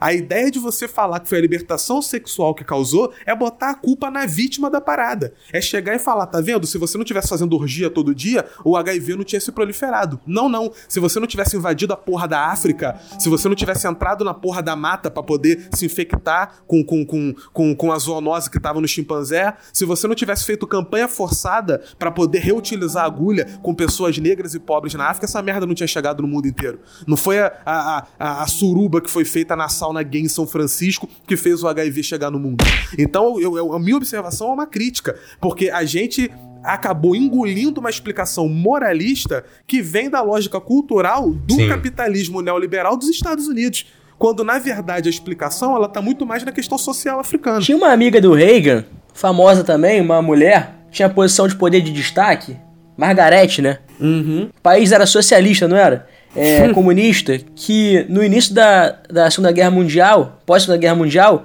Speaker 6: A ideia de você falar que foi a libertação sexual que causou é botar a culpa na vítima da parada. É chegar e falar, tá vendo? Se você não tivesse fazendo orgia todo dia, o HIV não tinha se proliferado. Não, não. Se você não tivesse invadido a porra da África, se você não tivesse entrado na porra da mata pra poder se infectar com, com, com, com, com a zoonose que tava no chimpanzé, se você não tivesse feito campanha forçada pra poder reutilizar a agulha com pessoas negras e pobres na África, essa merda não tinha chegado no mundo inteiro. Não foi a, a, a, a suruba que foi feita na sauna gay em São Francisco que fez o HIV chegar no mundo. Então, eu, eu- a minha observação é uma crítica, porque a gente acabou engolindo uma explicação moralista que vem da lógica cultural do
Speaker 2: Sim.
Speaker 6: capitalismo neoliberal dos Estados Unidos. Quando, na verdade, a explicação ela tá muito mais na questão social africana.
Speaker 1: Tinha uma amiga do Reagan, famosa também, uma mulher, tinha posição de poder de destaque, Margarete, né?
Speaker 6: Uhum.
Speaker 1: O país era socialista, não era? É, [LAUGHS] comunista, que no início da, da Segunda Guerra Mundial, pós-Segunda Guerra Mundial,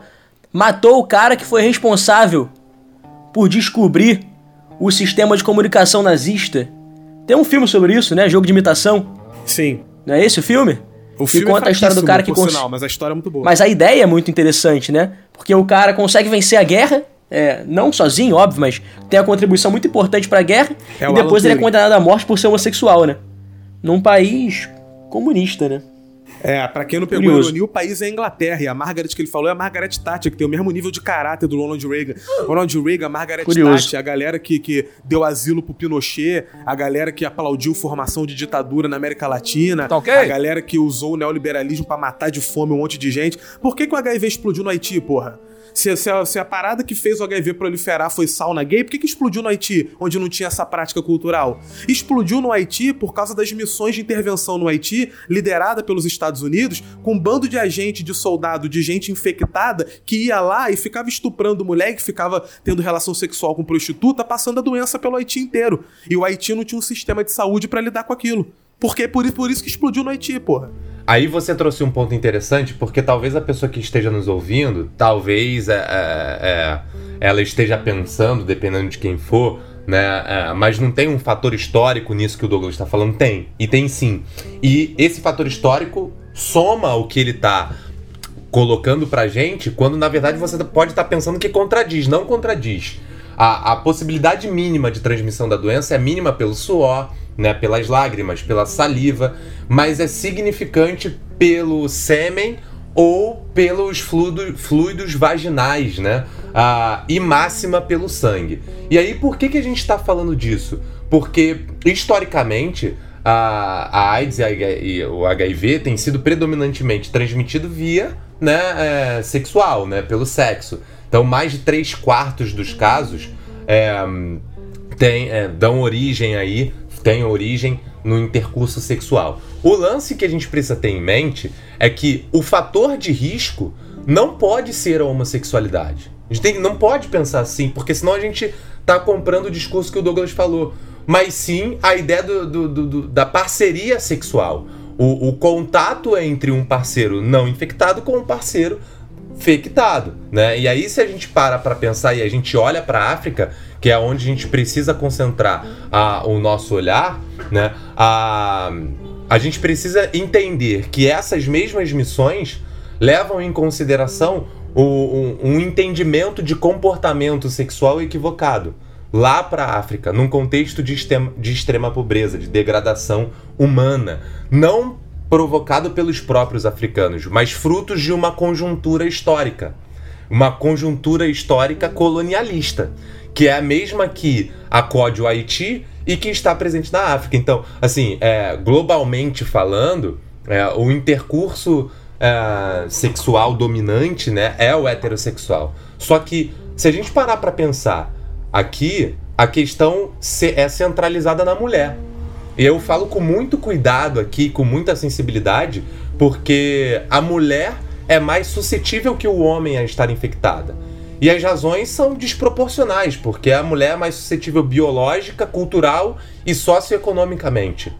Speaker 1: matou o cara que foi responsável por descobrir o sistema de comunicação nazista. Tem um filme sobre isso, né? Jogo de imitação.
Speaker 6: Sim.
Speaker 1: Não é esse o filme?
Speaker 6: O
Speaker 1: que
Speaker 6: filme
Speaker 1: conta
Speaker 6: é
Speaker 1: a história do cara que cons-
Speaker 6: sinal, mas a história é muito boa.
Speaker 1: Mas a ideia é muito interessante, né? Porque o cara consegue vencer a guerra, é, não sozinho, óbvio, mas tem a contribuição muito importante pra guerra,
Speaker 6: É
Speaker 1: e depois ele é condenado à morte por ser homossexual, né? Num país comunista, né?
Speaker 6: É, pra quem não pegou
Speaker 1: Curioso.
Speaker 6: a ironia, o país é a Inglaterra. E a Margaret que ele falou é a Margaret Thatcher, que tem o mesmo nível de caráter do Ronald Reagan. Ronald Reagan, Margaret
Speaker 1: Curioso.
Speaker 6: Thatcher, a galera que, que deu asilo pro Pinochet, a galera que aplaudiu formação de ditadura na América Latina,
Speaker 5: Tá ok?
Speaker 6: a galera que usou o neoliberalismo pra matar de fome um monte de gente. Por que, que o HIV explodiu no Haiti, porra? Se, se a, se a parada que fez o HIV proliferar foi sauna gay, por que, que explodiu no Haiti, onde não tinha essa prática cultural? Explodiu no Haiti por causa das missões de intervenção no Haiti, liderada pelos Estados Unidos, com um bando de agente, de soldado, de gente infectada que ia lá e ficava estuprando mulher, que ficava tendo relação sexual com prostituta, passando a doença pelo Haiti inteiro. E o Haiti não tinha um sistema de saúde pra lidar com aquilo. Porque por, por isso que explodiu no Haiti, porra.
Speaker 2: Aí você trouxe um ponto interessante, porque talvez a pessoa que esteja nos ouvindo, talvez é, é, é, ela esteja pensando, dependendo de quem for, né? é, mas não tem um fator histórico nisso que o Douglas está falando? Tem, e tem sim. E esse fator histórico soma o que ele tá colocando pra gente, quando na verdade você pode estar pensando que contradiz, não contradiz. A, a possibilidade mínima de transmissão da doença é mínima pelo suor, né, pelas lágrimas, pela saliva, mas é significante pelo sêmen ou pelos fluido- fluidos vaginais, né? Ah, e máxima pelo sangue. E aí, por que, que a gente está falando disso? Porque, historicamente, a, a AIDS e, a e o HIV tem sido predominantemente transmitido via né, é, sexual, né, pelo sexo. Então, mais de 3 quartos dos casos é, tem, é, dão origem aí, tem origem no intercurso sexual. O lance que a gente precisa ter em mente é que o fator de risco não pode ser a homossexualidade. A gente tem, não pode pensar assim, porque senão a gente tá comprando o discurso que o Douglas falou. Mas sim a ideia do, do- do- da parceria sexual. O, o contato entre um parceiro não infectado com um parceiro infectado, né? E aí se a gente para para pensar e a gente olha para a África, que é onde a gente precisa concentrar a- o nosso olhar, né? A, a gente precisa entender que essas mesmas missões levam em consideração o- um, um entendimento de comportamento sexual equivocado lá para a África, num contexto de extrema, de extrema pobreza, de degradação humana, não provocado pelos próprios africanos, mas frutos de uma conjuntura histórica, uma conjuntura histórica colonialista, que é a mesma que acode o Haiti e que está presente na África. Então, assim, é, globalmente falando, é, o intercurso é, sexual dominante, né, é o heterossexual. Só que se a gente parar para pensar aqui, a questão é centralizada na mulher. E eu falo com muito cuidado aqui, com muita sensibilidade, porque a mulher é mais suscetível que o homem a estar infectada. E as razões são desproporcionais, porque a mulher é mais suscetível biológica, cultural e socioeconomicamente.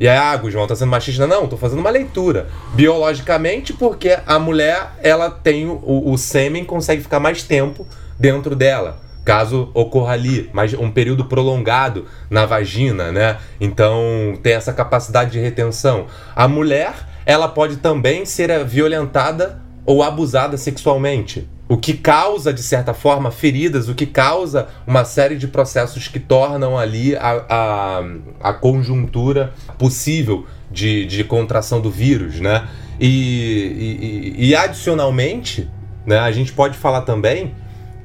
Speaker 2: E aí, ah, Guzmão, tá sendo machista? Não, tô fazendo uma leitura. Biologicamente, porque a mulher, ela tem o, o sêmen, consegue ficar mais tempo dentro dela. Caso ocorra ali, mas um período prolongado na vagina, né? Então tem essa capacidade de retenção. A mulher, ela pode também ser violentada ou abusada sexualmente. O que causa, de certa forma, feridas, o que causa uma série de processos que tornam ali a, a, a conjuntura possível de, de contração do vírus, né? E, e, e adicionalmente, né, a gente pode falar também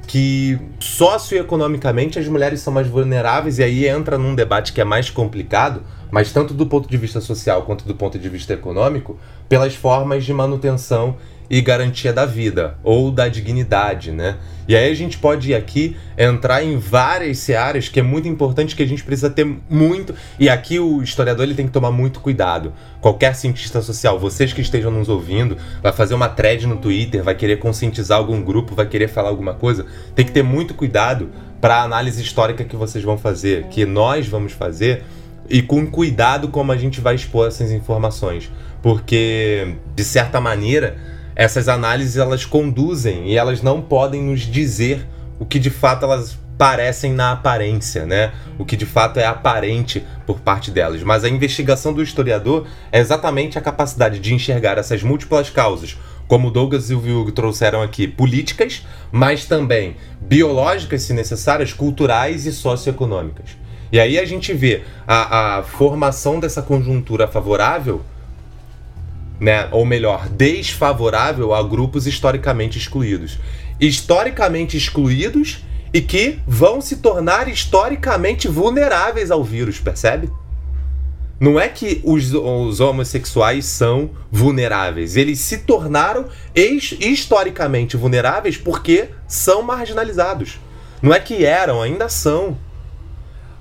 Speaker 2: que socioeconomicamente as mulheres são mais vulneráveis e aí entra num debate que é mais complicado, mas tanto do ponto de vista social quanto do ponto de vista econômico, pelas formas de manutenção e garantia da vida ou da dignidade, né? E aí a gente pode ir aqui entrar em várias searas que é muito importante que a gente precisa ter muito e aqui o historiador ele tem que tomar muito cuidado. Qualquer cientista social, vocês que estejam nos ouvindo, vai fazer uma thread no Twitter, vai querer conscientizar algum grupo, vai querer falar alguma coisa, tem que ter muito cuidado para a análise histórica que vocês vão fazer, que nós vamos fazer e com cuidado como a gente vai expor essas informações, porque de certa maneira essas análises elas conduzem e elas não podem nos dizer o que de fato elas parecem na aparência, né? O que de fato é aparente por parte delas. Mas a investigação do historiador é exatamente a capacidade de enxergar essas múltiplas causas, como Douglas e o Hugo trouxeram aqui, políticas, mas também biológicas, se necessárias, culturais e socioeconômicas. E aí a gente vê a, a formação dessa conjuntura favorável né, ou melhor, desfavorável a grupos historicamente excluídos. Historicamente excluídos e que vão se tornar historicamente vulneráveis ao vírus, percebe? Não é que os, os homossexuais são vulneráveis, eles se tornaram historicamente vulneráveis porque são marginalizados. Não é que eram, ainda são.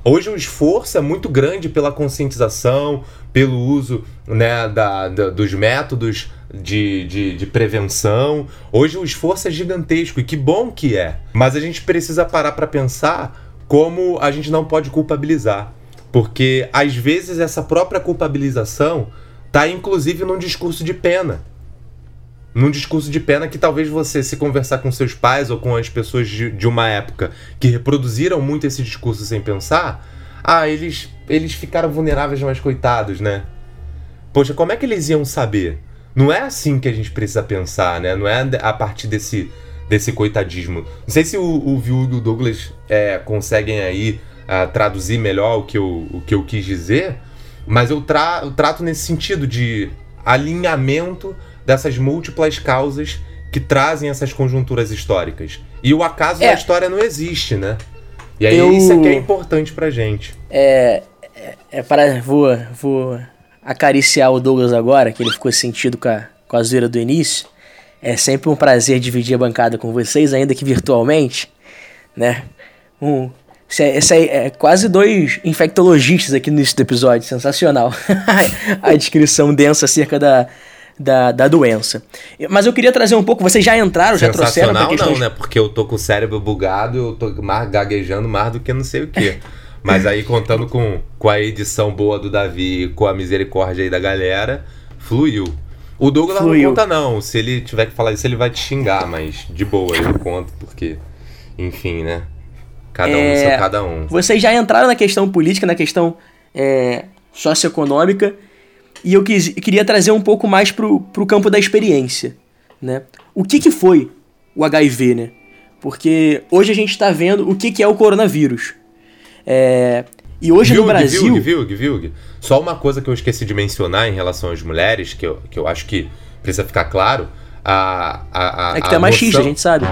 Speaker 2: Hoje o esforço é muito grande pela conscientização, pelo uso né, da, da- dos métodos de, de, de prevenção. Hoje o esforço é gigantesco e que bom que é. Mas a gente precisa parar para pensar como a gente não pode culpabilizar. Porque às vezes essa própria culpabilização está inclusive num discurso de pena num discurso de pena que talvez você, se conversar com seus pais ou com as pessoas de, de uma época que reproduziram muito esse discurso sem pensar, ah, eles, eles ficaram vulneráveis, mas coitados, né? Poxa, como é que eles iam saber? Não é assim que a gente precisa pensar, né? Não é a partir desse, desse coitadismo. Não sei se o, o e o Douglas é, conseguem aí ah, traduzir melhor o que, eu, o que eu quis dizer, mas eu, tra eu trato nesse sentido de alinhamento dessas múltiplas causas que trazem essas conjunturas históricas. E o acaso
Speaker 1: É.
Speaker 2: da história não existe, né? E aí
Speaker 1: Eu-
Speaker 2: isso é que é importante pra gente.
Speaker 1: É, é, é para vou, vou acariciar o Douglas agora, que ele ficou sentido com a, com a zoeira do início. É sempre um prazer dividir a bancada com vocês, ainda que virtualmente, né? Um, Esse é, é- é quase dois infectologistas aqui no início do episódio, sensacional. [LAUGHS] a descrição densa acerca da, da, da doença. Mas eu queria trazer um pouco, vocês já entraram, já trouxeram pra questões...
Speaker 2: não, né? Porque eu tô com o cérebro bugado, eu tô mais gaguejando mais do que não sei o quê. [LAUGHS] Mas aí, contando com, com a edição boa do Davi com a misericórdia aí da galera, fluiu. O Douglas
Speaker 1: Fluiu.
Speaker 2: não conta não, se ele tiver que falar isso ele vai te xingar, mas de boa, eu conto, porque, enfim, né? Cada um
Speaker 1: É,
Speaker 2: são cada um.
Speaker 1: Vocês já entraram na questão política, na questão é, socioeconômica, e eu quis- queria trazer um pouco mais pro, pro campo da experiência, né? O que que foi o HIV, né? Porque hoje a gente está vendo o que que é o coronavírus. É, e hoje no
Speaker 2: Vilg,
Speaker 1: Brasil...
Speaker 2: Vilg, Vilg, Vilg. Só uma coisa que eu esqueci de mencionar em relação às mulheres, que eu, que eu acho que precisa ficar claro. A, a, a,
Speaker 1: É que tu é machista, a gente sabe.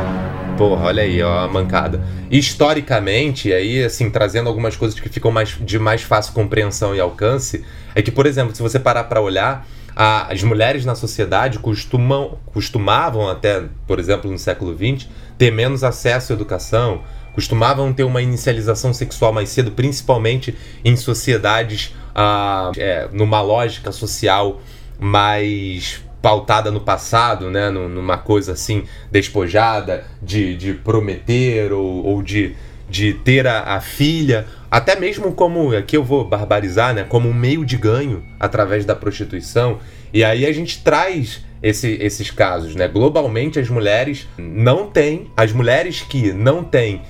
Speaker 2: Porra, olha aí, ó, a mancada. Historicamente, aí, assim, trazendo algumas coisas que ficam mais, de mais fácil compreensão e alcance, é que, por exemplo, se você parar pra olhar, a- as mulheres na sociedade costumam, costumavam até, por exemplo, no século XX, ter menos acesso à educação, costumavam ter uma inicialização sexual mais cedo, principalmente em sociedades ah, é, numa lógica social mais pautada no passado, né, nu- numa coisa assim despojada de, de prometer ou, ou de, de ter a, a filha, até mesmo como aqui eu vou barbarizar, né, como um meio de ganho através da prostituição. E aí a gente traz esse- esses casos, né? Globalmente as mulheres não têm, as mulheres que não têm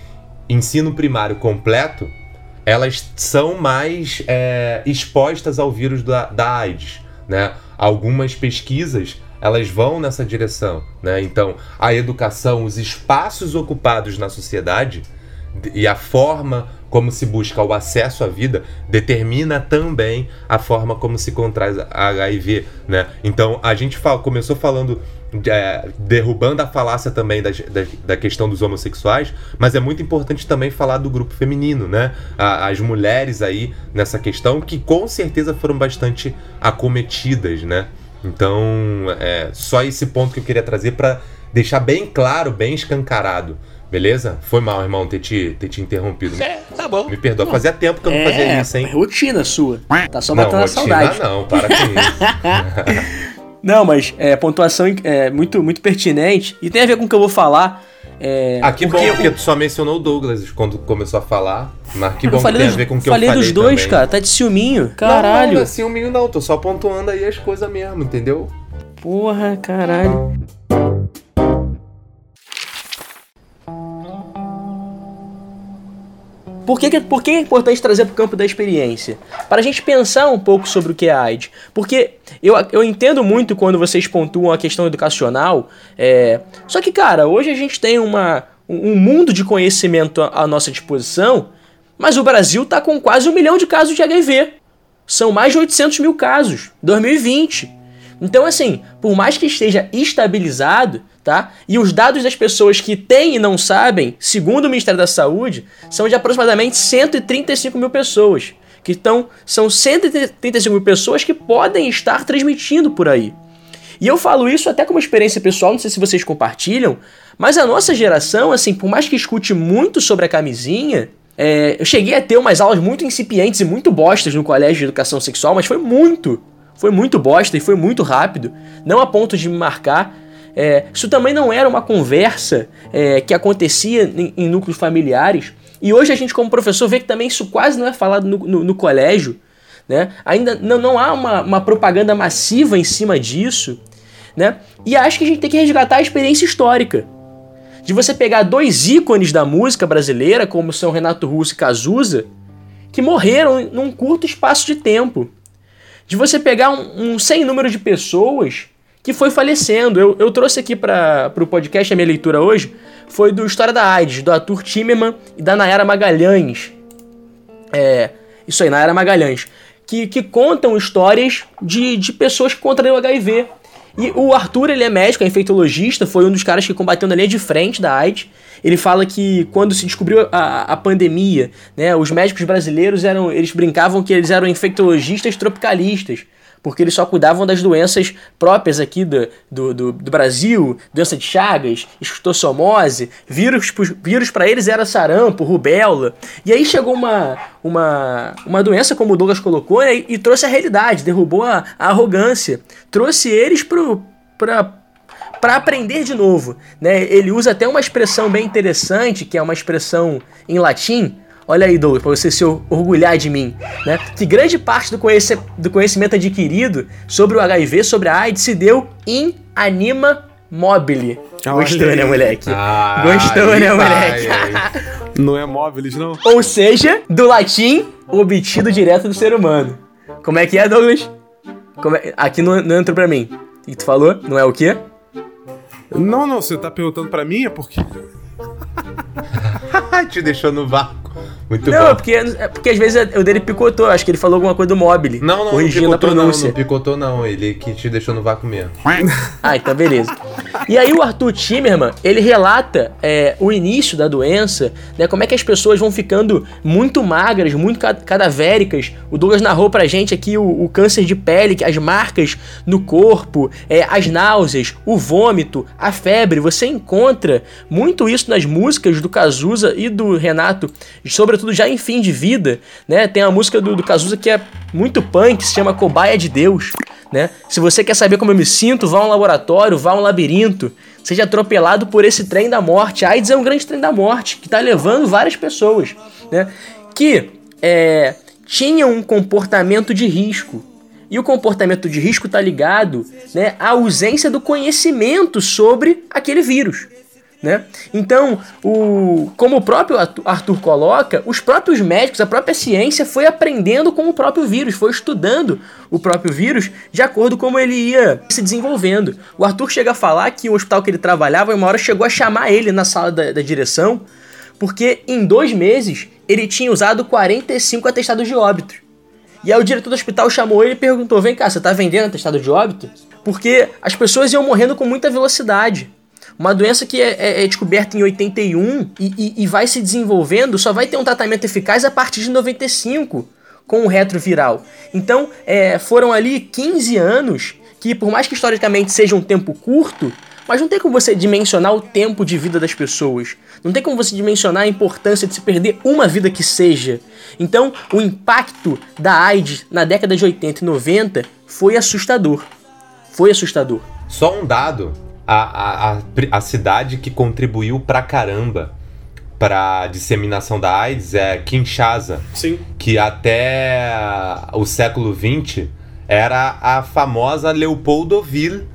Speaker 2: ensino primário completo, elas são mais é, expostas ao vírus da, da AIDS, né? Algumas pesquisas elas vão nessa direção, né? Então a educação, os espaços ocupados na sociedade e a forma como se busca o acesso à vida determina também a forma como se contrai HIV, né? Então a gente fala, começou falando é, derrubando a falácia também das- da, da questão dos homossexuais, mas é muito importante também falar do grupo feminino, né? A- as mulheres aí nessa questão que com certeza foram bastante acometidas, né? Então, é só esse ponto que eu queria trazer para deixar bem claro, bem escancarado. Beleza? Foi mal, irmão, ter te, ter te interrompido.
Speaker 5: É, tá bom.
Speaker 2: Me perdoa, fazia tempo que eu não fazia isso, hein?
Speaker 1: é rotina sua. Tá só
Speaker 2: não,
Speaker 1: matando a
Speaker 2: rotina
Speaker 1: saudade.
Speaker 2: não, para com isso. [LAUGHS]
Speaker 1: Não, mas é, pontuação é muito, muito pertinente e tem a ver com o que eu vou falar. É,
Speaker 2: Ah, que bom,
Speaker 1: porque
Speaker 2: porque tu só mencionou o Douglas quando começou a falar. Mas que bom que
Speaker 1: falei
Speaker 2: tem a
Speaker 1: dos,
Speaker 2: ver com o que
Speaker 1: falei
Speaker 2: eu falei
Speaker 1: dos dois,
Speaker 2: também.
Speaker 1: cara. Tá de ciúminho.
Speaker 2: Não,
Speaker 1: Caralho.
Speaker 2: Não, não é ciúminho não, tô só pontuando aí as coisas mesmo, entendeu?
Speaker 1: Porra, caralho. Por que, por que é importante trazer para o campo da experiência? Para a gente pensar um pouco sobre o que é AIDS. Porque eu, eu entendo muito quando vocês pontuam a questão educacional. é, Só que, cara, hoje a gente tem uma, um mundo de conhecimento à, nossa disposição, mas o Brasil tá com quase um milhão de casos de HIV. São mais de 800 mil casos. 2020. Então, assim, por mais que esteja estabilizado, tá? E os dados das pessoas que têm e não sabem, segundo o Ministério da Saúde, são de aproximadamente 135 mil pessoas. Que estão, são 135 mil pessoas que podem estar transmitindo por aí. E eu falo isso até como experiência pessoal, não sei se vocês compartilham, mas a nossa geração, assim, por mais que escute muito sobre a camisinha, é, eu cheguei a ter umas aulas muito incipientes e muito bostas no colégio de educação sexual, mas foi muito, foi muito bosta e foi muito rápido, não a ponto de me marcar. É, isso também não era uma conversa é, que acontecia em, em núcleos familiares, e hoje a gente, como professor, vê que também isso quase não é falado no, no- no colégio. Né? Ainda não, não há uma, uma propaganda massiva em cima disso. Né? E acho que a gente tem que resgatar a experiência histórica. De você pegar dois ícones da música brasileira, como são Renato Russo e Cazuza, que morreram num curto espaço de tempo. De você pegar um, um sem número de pessoas que foi falecendo. Eu, eu trouxe aqui para o podcast, a minha leitura hoje, foi do História da AIDS, do Arthur Timerman e da Nayara Magalhães. É, isso aí, Nayara Magalhães. Que, que contam histórias de, de pessoas que contraíram HIV. E o Arthur, ele é médico, é infectologista, foi um dos caras que combateu na linha de frente da AIDS. Ele fala que quando se descobriu a, a pandemia, né, os médicos brasileiros eram, eles brincavam que eles eram infectologistas tropicalistas, porque eles só cuidavam das doenças próprias aqui do, do, do, do Brasil, doença de Chagas, esquistossomose, vírus, vírus para eles era sarampo, rubéola. E aí chegou uma, uma, uma doença, como o Douglas colocou, e, e trouxe a realidade, derrubou a, a arrogância, trouxe eles pro, pra, para aprender de novo, né? Ele usa até uma expressão bem interessante, que é uma expressão em latim. Olha aí, Douglas, para você se or- orgulhar de mim, né? Que grande parte do, conhece- do conhecimento adquirido sobre o HIV, sobre a AIDS, se deu em anima mobile. Gostou, né, moleque?
Speaker 2: Ah,
Speaker 1: Gostou,
Speaker 2: aí
Speaker 1: né, moleque? [LAUGHS]
Speaker 6: Não é móveis, não?
Speaker 1: Ou seja, do latim, obtido direto do ser humano. Como é que é, Douglas? Como é- Aqui não, não entrou pra mim. O que tu falou? Não é o quê?
Speaker 6: Não, não, você tá perguntando pra mim, é porque. [LAUGHS]
Speaker 2: Te deixou no vácuo. Muito
Speaker 1: Não,
Speaker 2: bom.
Speaker 1: porque, é porque às vezes o dele picotou. Acho que ele falou alguma coisa do mobile.
Speaker 2: Não, não, não
Speaker 1: corrigindo a
Speaker 2: picotou não,
Speaker 1: pronúncia.
Speaker 2: não picotou não. Ele que te deixou no vácuo mesmo. [LAUGHS]
Speaker 1: Ah, então beleza. E aí o Arthur Timerman, ele relata é, o início da doença, né? Como é que as pessoas vão ficando muito magras, muito ca- cadavéricas. O Douglas narrou pra gente aqui o, o câncer de pele, as marcas no corpo, é, as náuseas, o vômito, a febre. Você encontra muito isso nas músicas do Cazuza e do Renato, sobretudo já em fim de vida, né? Tem a música do, do Cazuza que é muito punk, se chama Cobaia de Deus, né? Se você quer saber como eu me sinto, vá a um laboratório, vá a um labirinto, seja atropelado por esse trem da morte. A AIDS é um grande trem da morte que está levando várias pessoas, né? Que é, tinham um comportamento de risco. E o comportamento de risco está ligado né, à ausência do conhecimento sobre aquele vírus. Né? Então, o, como o próprio Arthur- coloca, os próprios médicos, a própria ciência foi aprendendo com o próprio vírus, foi estudando o próprio vírus de acordo com como ele ia se desenvolvendo. O Arthur chega a falar que o hospital que ele trabalhava, uma hora chegou a chamar ele na sala da, da direção, porque em dois meses ele tinha usado 45 atestados de óbito. E aí o diretor do hospital chamou ele e perguntou: Vem cá, você tá vendendo atestado de óbito? Porque as pessoas iam morrendo com muita velocidade. Uma doença que é, é- é descoberta em 81 e, e- e vai se desenvolvendo, só vai ter um tratamento eficaz a partir de 95 com o retroviral. Então, é, foram ali 15 anos que, por mais que historicamente seja um tempo curto, mas não tem como você dimensionar o tempo de vida das pessoas. Não tem como você dimensionar a importância de se perder uma vida que seja. Então, o impacto da AIDS na década de 80 e 90 foi assustador. Foi assustador.
Speaker 2: Só um dado: a, a, a, cidade que contribuiu pra caramba pra disseminação da AIDS é Kinshasa,
Speaker 6: Sim.
Speaker 2: que até o século XX era a famosa Leopoldoville,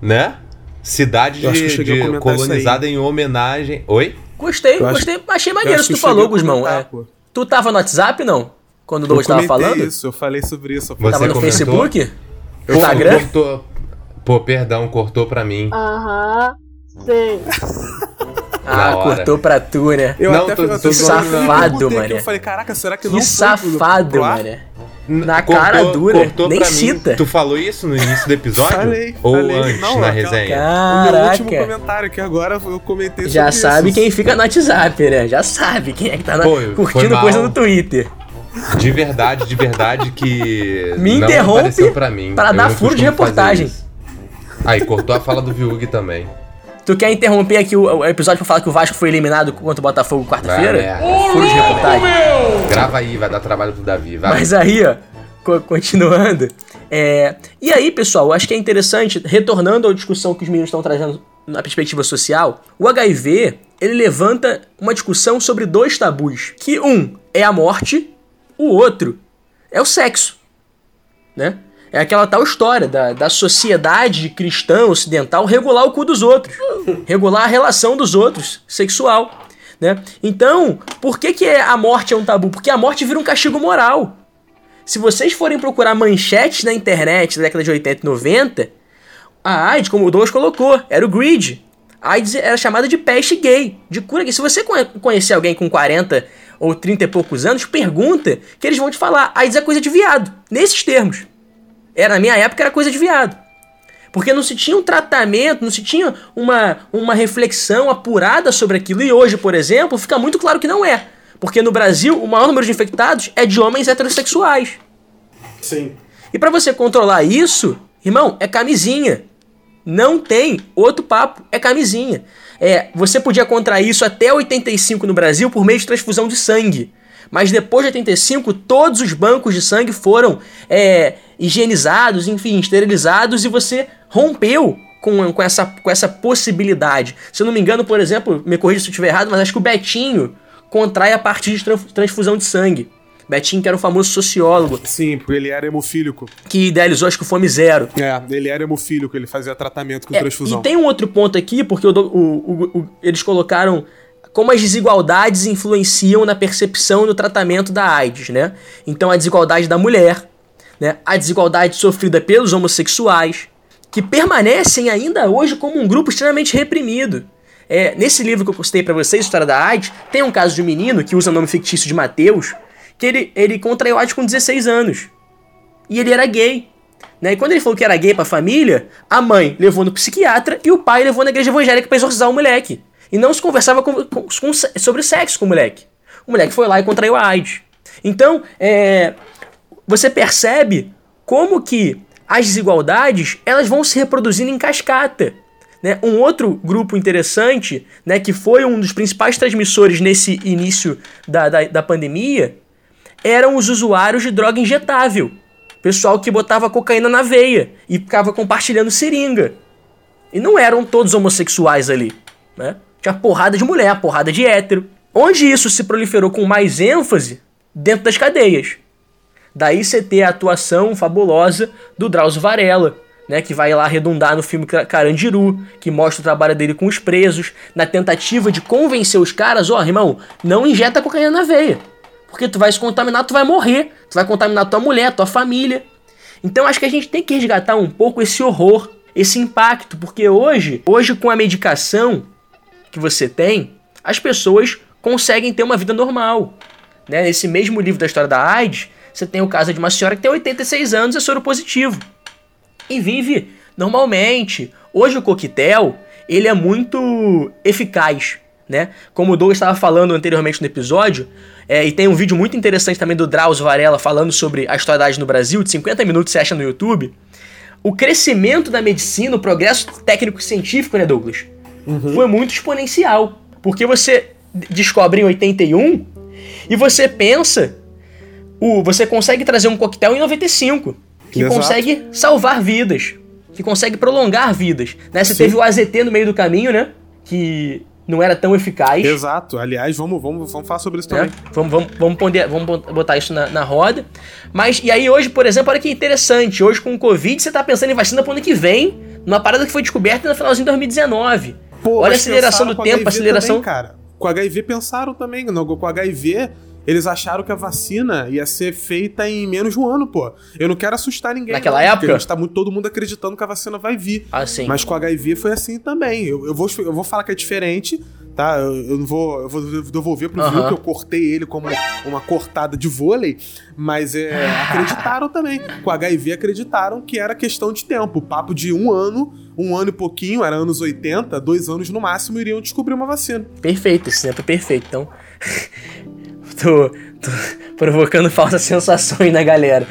Speaker 2: né? Cidade
Speaker 6: Eu eu
Speaker 2: de, de- colonizada em homenagem. Oi?
Speaker 1: Gostei,
Speaker 6: Eu acho-
Speaker 1: gostei. Achei
Speaker 6: eu
Speaker 1: maneiro se
Speaker 6: que
Speaker 1: tu
Speaker 6: eu
Speaker 1: falou,
Speaker 6: comentar,
Speaker 1: É. Tu tava no WhatsApp, não? Quando o
Speaker 6: Eu
Speaker 1: Douglas tava falando?
Speaker 6: isso, eu falei sobre isso. eu
Speaker 2: Você
Speaker 1: Tava no
Speaker 2: comentou?
Speaker 1: Facebook?
Speaker 2: Pô,
Speaker 1: Instagram?
Speaker 2: Cortou, pô, perdão, cortou pra mim.
Speaker 8: Aham, sei.
Speaker 1: Ah,
Speaker 2: Na hora.
Speaker 1: cortou pra tu, né?
Speaker 6: Eu
Speaker 2: Não,
Speaker 6: até,
Speaker 2: tô-
Speaker 6: eu
Speaker 2: tô não.
Speaker 1: Safado, mané.
Speaker 6: Eu falei, caraca, será que,
Speaker 1: Que
Speaker 6: não
Speaker 1: safado, mané. Na cara dura,
Speaker 2: cortou
Speaker 1: nem cita.
Speaker 2: Mim. Tu falou isso no início do episódio?
Speaker 6: Falei,
Speaker 2: Ou
Speaker 6: falei.
Speaker 2: antes,
Speaker 6: Não,
Speaker 2: na
Speaker 6: aquela-
Speaker 2: resenha?
Speaker 6: O meu último
Speaker 1: Caraca.
Speaker 6: comentário que agora eu comentei
Speaker 1: Já
Speaker 6: sobre
Speaker 1: sabe
Speaker 6: isso.
Speaker 1: quem fica no WhatsApp, né? Já sabe quem é que tá na-
Speaker 2: Pô, foi
Speaker 1: curtindo coisa no Twitter.
Speaker 2: De verdade, de verdade que.
Speaker 1: Me
Speaker 2: não
Speaker 1: interrompe
Speaker 2: apareceu pra mim.
Speaker 1: pra
Speaker 2: Eu
Speaker 1: dar furo de reportagem.
Speaker 2: Aí, cortou a fala do Viug também.
Speaker 1: Tu quer interromper aqui o, o episódio pra falar que o Vasco foi eliminado contra o Botafogo quarta-feira?
Speaker 2: merda.
Speaker 1: Furo de reportagem.
Speaker 2: Grava aí, vai dar trabalho pro Davi. Vai.
Speaker 1: Mas aí, ó, co- continuando. é, e aí, pessoal, acho que é interessante, retornando à discussão que os meninos estão trazendo na perspectiva social, o HIV, ele levanta uma discussão sobre dois tabus. Que um é a morte, o outro é o sexo. Né? É aquela tal história da, da sociedade cristã ocidental regular o cu dos outros, regular a relação dos outros, sexual. Né? Então, por que, que é- a morte é um tabu? Porque a morte vira um castigo moral. Se vocês forem procurar manchetes na internet da década de 80 e 90, a AIDS, como o Douglas colocou, era o greed. A AIDS era chamada de peste gay, de cura gay. Se você conhe- conhecer alguém com 40 ou 30 e poucos anos, pergunta que eles vão te falar. AIDS é coisa de viado. Nesses termos. Era, na minha época era coisa de viado. Porque não se tinha um tratamento, não se tinha uma, uma reflexão apurada sobre aquilo. E hoje, por exemplo, fica muito claro que não é. Porque no Brasil, o maior número de infectados é de homens heterossexuais.
Speaker 6: Sim.
Speaker 1: E para você controlar isso, irmão, é camisinha. Não tem outro papo, é camisinha. É, você podia contrair isso até 85 no Brasil por meio de transfusão de sangue. Mas depois de 85, todos os bancos de sangue foram é, higienizados, enfim, esterilizados e você rompeu com, com, essa, com essa possibilidade. Se eu não me engano, por exemplo, me corrija se eu estiver errado, mas acho que o Betinho contrai a partir de transfusão de sangue. Betinho, que era um famoso sociólogo.
Speaker 6: Sim, porque ele era hemofílico.
Speaker 1: Que idealizou, acho que o Fome Zero.
Speaker 6: É, ele era hemofílico, ele fazia tratamento com é, transfusão.
Speaker 1: E tem um outro ponto aqui, porque o, o, o, eles colocaram como as desigualdades influenciam na percepção e no tratamento da AIDS, né? Então a desigualdade da mulher, né? A desigualdade sofrida pelos homossexuais, que permanecem ainda hoje como um grupo extremamente reprimido. É, nesse livro que eu postei para vocês, História da AIDS, tem um caso de um menino que usa o nome fictício de Mateus, que ele, ele contraiu AIDS com 16 anos. E ele era gay. Né? E quando ele falou que era gay pra família, a mãe levou no psiquiatra e o pai levou na igreja evangélica pra exorcizar o moleque. E não se conversava com, com, sobre sexo com o moleque. O moleque foi lá e contraiu a AIDS. Então, é, você percebe como que as desigualdades elas vão se reproduzindo em cascata. Né? Um outro grupo interessante, né, que foi um dos principais transmissores nesse início da, da, da pandemia, eram os usuários de droga injetável. Pessoal que botava cocaína na veia e ficava compartilhando seringa. E não eram todos homossexuais ali, né? Tinha porrada de mulher, porrada de hétero. Onde isso se proliferou com mais ênfase? Dentro das cadeias. Daí você ter a atuação fabulosa do Drauzio Varela, né, que vai lá arredondar no filme Carandiru, que mostra o trabalho dele com os presos, na tentativa de convencer os caras, ó, oh, irmão, não injeta cocaína na veia. Porque tu vai se contaminar, tu vai morrer, tu vai contaminar tua mulher, tua família. Então acho que a gente tem que resgatar um pouco esse horror, esse impacto, porque hoje, hoje com a medicação que você tem, as pessoas conseguem ter uma vida normal. Né? Nesse mesmo livro da história da AIDS, você tem o caso de uma senhora que tem 86 anos e é soro positivo. E vive normalmente. Hoje o coquetel, ele é muito eficaz, né? Como o Douglas estava falando anteriormente no episódio, é, e tem um vídeo muito interessante também do Drauzio Varela falando sobre a história da AIDS no Brasil, de 50 minutos você acha no YouTube. O crescimento da medicina, o progresso técnico e científico, né, Douglas? Uhum. foi muito exponencial. Porque você descobre em 81 e você pensa, o, você consegue trazer um coquetel em 95 que Exato. consegue salvar vidas, que consegue prolongar vidas. Né? Você Sim. teve o AZT no meio do caminho, né? Que não era tão eficaz.
Speaker 6: Exato. Aliás, vamos, vamos, vamos falar sobre isso também.
Speaker 1: É. Vamos, vamos, vamos, vamos botar isso na, na, roda. Mas, e aí hoje, por exemplo, olha que interessante. Hoje com o Covid, você tá pensando em vacina pro ano que vem, numa parada que foi descoberta no finalzinho de 2019. Pô, Olha a aceleração do tempo, a aceleração.
Speaker 6: Também, cara. Com HIV pensaram também, com HIV eles acharam que a vacina ia ser feita em menos de um ano, pô. Eu não quero assustar ninguém.
Speaker 1: Naquela
Speaker 6: não,
Speaker 1: época?
Speaker 6: Está muito, todo mundo acreditando que a vacina vai vir.
Speaker 1: Ah, sim.
Speaker 6: Mas com HIV foi assim também. Eu, eu, vou, eu vou falar que é diferente, tá? Eu, eu não vou, eu vou devolver pro uh -huh. que eu cortei ele como uma cortada de vôlei, mas é, acreditaram também. Com HIV acreditaram que era questão de tempo. Papo de um ano um ano e pouquinho, era anos 80, dois anos no máximo, iriam descobrir uma vacina.
Speaker 1: Perfeito, esse é perfeito. Então, tô, tô provocando falsas sensações na galera.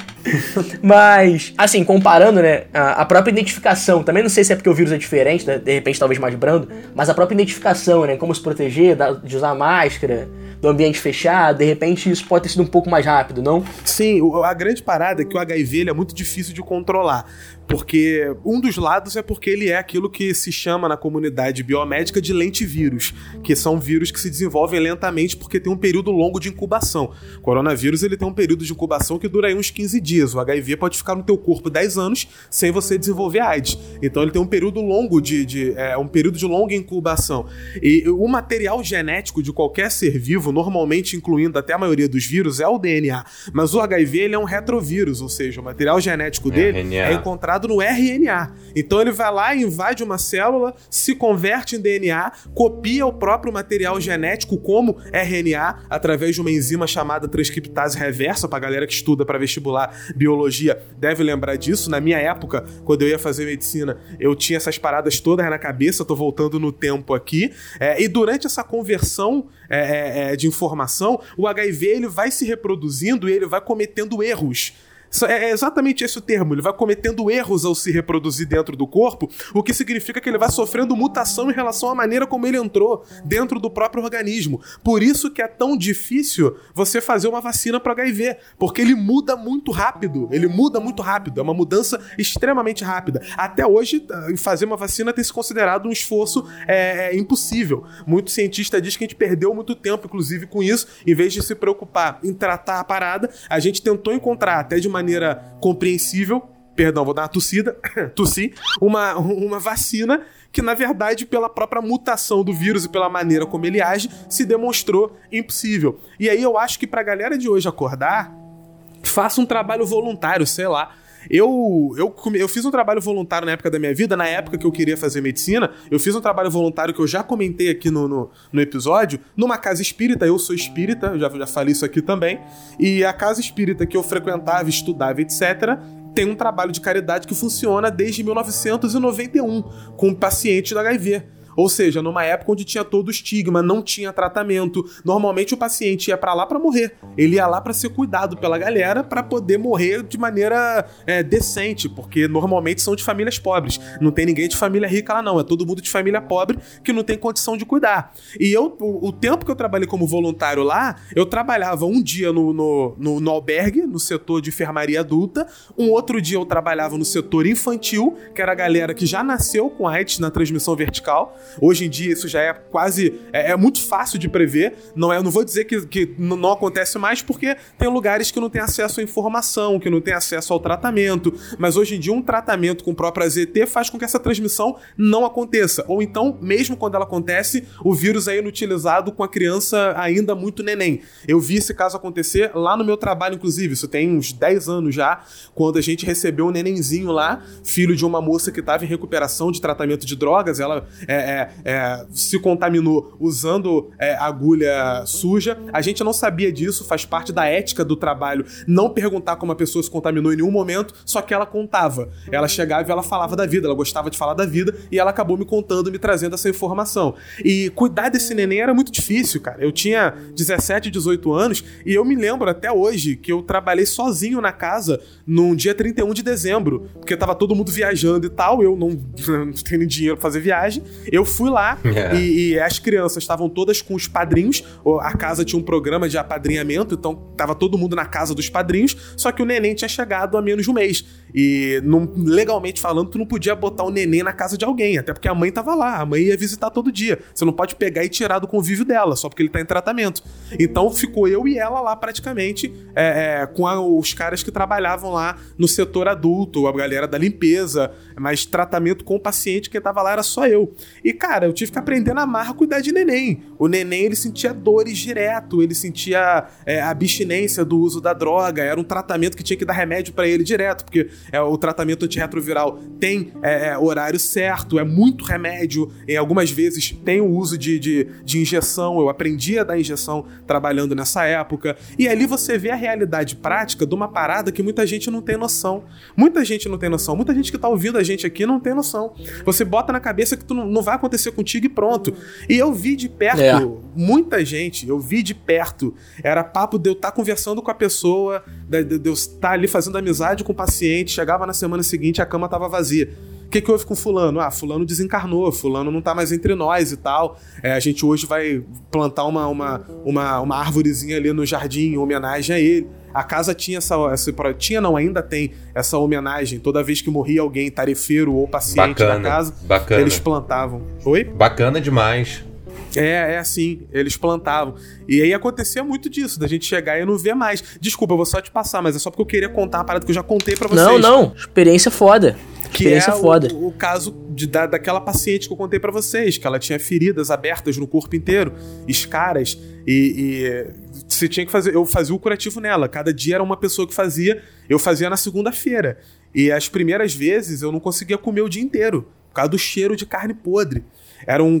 Speaker 1: [LAUGHS] Mas, assim, comparando, né, a, própria identificação, também não sei se é porque o vírus é diferente, né, de repente talvez mais brando, mas a própria identificação, né, como se proteger, de usar máscara, do ambiente fechado, de repente isso pode ter sido um pouco mais rápido, não?
Speaker 6: Sim, a grande parada é que o HIV é muito difícil de controlar. Porque um dos lados é porque ele é aquilo que se chama na comunidade biomédica de lentivírus, que são vírus que se desenvolvem lentamente porque tem um período longo de incubação. O coronavírus ele tem um período de incubação que dura aí uns 15 dias. O HIV pode ficar no teu corpo 10 anos sem você desenvolver AIDS. Então ele tem um período longo de, de é, um período de longa incubação. E o material genético de qualquer ser vivo, normalmente incluindo até a maioria dos vírus, é o DNA. Mas o HIV ele é um retrovírus, ou seja, o material genético dele é encontrado no RNA. Então ele vai lá, invade uma célula, se converte em DNA, copia o próprio material genético como RNA através de uma enzima chamada transcriptase reversa, para galera que estuda para vestibular biologia deve lembrar disso. Na minha época, quando eu ia fazer medicina, eu tinha essas paradas todas na cabeça, tô voltando no tempo aqui. É, e durante essa conversão é, é, é de informação, o HIV ele vai se reproduzindo e ele vai cometendo erros É exatamente esse o termo. Ele vai cometendo erros ao se reproduzir dentro do corpo, o que significa que ele vai sofrendo mutação em relação à maneira como ele entrou dentro do próprio organismo. Por isso que é tão difícil você fazer uma vacina para HIV, porque ele muda muito rápido. Ele muda muito rápido. É uma mudança extremamente rápida. Até hoje, fazer uma vacina tem se considerado um esforço é, é, impossível. Muito cientista diz que a gente perdeu muito tempo, inclusive, com isso. Em vez de se preocupar em tratar a parada, a gente tentou encontrar até de maneira compreensível perdão, vou dar uma tossida, [COUGHS] tossi, uma, uma vacina que, na verdade, pela própria mutação do vírus e pela maneira como ele age, se demonstrou impossível. E aí eu acho que pra galera de hoje acordar, faça um trabalho voluntário, sei lá. Eu, eu, eu fiz um trabalho voluntário na época da minha vida, na época que eu queria fazer medicina, eu fiz um trabalho voluntário que eu já comentei aqui no, no, no episódio, numa casa espírita, eu sou espírita, eu já, já falei isso aqui também, e a casa espírita que eu frequentava, estudava, etc., tem um trabalho de caridade que funciona desde 1991 com pacientes da HIV. Ou seja, numa época onde tinha todo o estigma, não tinha tratamento. Normalmente o paciente ia para lá para morrer. Ele ia lá para ser cuidado pela galera para poder morrer de maneira é, decente, porque normalmente são de famílias pobres. Não tem ninguém de família rica lá não, é todo mundo de família pobre que não tem condição de cuidar. E eu, o, o tempo que eu trabalhei como voluntário lá, eu trabalhava um dia no, no, no, no albergue, no setor de enfermaria adulta, um outro dia eu trabalhava no setor infantil, que era a galera que já nasceu com AIDS na transmissão vertical. Hoje em dia isso já é quase. É, é muito fácil de prever. Não é, não vou dizer que, que não acontece mais, porque tem lugares que não tem acesso à informação, que não tem acesso ao tratamento. Mas hoje em dia, um tratamento com própria ZT faz com que essa transmissão não aconteça. Ou então, mesmo quando ela acontece, o vírus é inutilizado com a criança ainda muito neném. Eu vi esse caso acontecer lá no meu trabalho, inclusive. Isso tem uns 10 anos já, quando a gente recebeu um nenenzinho lá, filho de uma moça que estava em recuperação de tratamento de drogas. Ela é, é, é, se contaminou usando é, agulha suja. A gente não sabia disso, faz parte da ética do trabalho não perguntar como a pessoa se contaminou em nenhum momento, só que ela contava. Ela chegava e ela falava da vida, ela gostava de falar da vida e ela acabou me contando, me trazendo essa informação. E cuidar desse neném era muito difícil, cara. Eu tinha 17, 18 anos e eu me lembro até hoje que eu trabalhei sozinho na casa num dia 31 de dezembro, porque tava todo mundo viajando e tal, eu não, [LAUGHS] não tenho dinheiro pra fazer viagem. Eu fui lá [LAUGHS] é. e, e, as crianças estavam todas com os padrinhos. A casa tinha um programa de apadrinhamento, então tava todo mundo na casa dos padrinhos. Só que o neném tinha chegado há menos de um mês. E não, legalmente falando, tu não podia botar o neném na casa de alguém, até porque a mãe tava lá, a mãe ia visitar todo dia. Você não pode pegar e tirar do convívio dela, só porque ele tá em tratamento. Então ficou eu e ela lá praticamente, é, é, com a, os caras que trabalhavam lá no setor adulto, a galera da limpeza, mas tratamento com o paciente que tava lá era só eu. E cara, eu tive que aprender na marra cuidar de neném. O neném ele sentia dores direto, ele sentia é, abstinência do uso da droga, era um tratamento que tinha que dar remédio para ele direto, porque é, o tratamento antirretroviral tem é, é, horário certo, é muito remédio, em algumas vezes tem o uso de, de, de injeção, eu aprendi a dar injeção trabalhando nessa época, e ali você vê a realidade prática de uma parada que muita gente não tem noção. Muita gente não tem noção, muita gente que tá ouvindo a gente aqui não tem noção. Você bota na cabeça que tu não, não vai acontecer contigo e pronto. E eu vi de perto, é. muita gente, eu vi de perto, era papo de eu estar tá conversando com a pessoa, de, de, de eu estar ali fazendo amizade com o paciente, chegava na semana seguinte a cama tava vazia. O que, que houve com fulano? Ah, fulano desencarnou, fulano não tá mais entre nós e tal. É, a gente hoje vai plantar uma, uma, uma, uma árvorezinha ali no jardim em homenagem a ele. A casa tinha essa, essa. Tinha, não, ainda tem essa homenagem. Toda vez que morria alguém, tarefeiro ou paciente bacana, da casa, bacana. eles plantavam. Oi?
Speaker 2: Bacana demais.
Speaker 6: É, é assim, eles plantavam. E aí acontecia muito disso, da gente chegar e não ver mais. Desculpa, eu vou só te passar, mas é só porque eu queria contar uma parada que eu já contei para vocês.
Speaker 1: Não, não, experiência foda.
Speaker 6: Que experiência é foda. O, o caso de, da, daquela paciente que eu contei para vocês, que ela tinha feridas abertas no corpo inteiro, escaras, e, e você tinha que fazer. Eu fazia o curativo nela. Cada dia era uma pessoa que fazia, eu fazia na segunda-feira. E as primeiras vezes eu não conseguia comer o dia inteiro, por causa do cheiro de carne podre. Era um,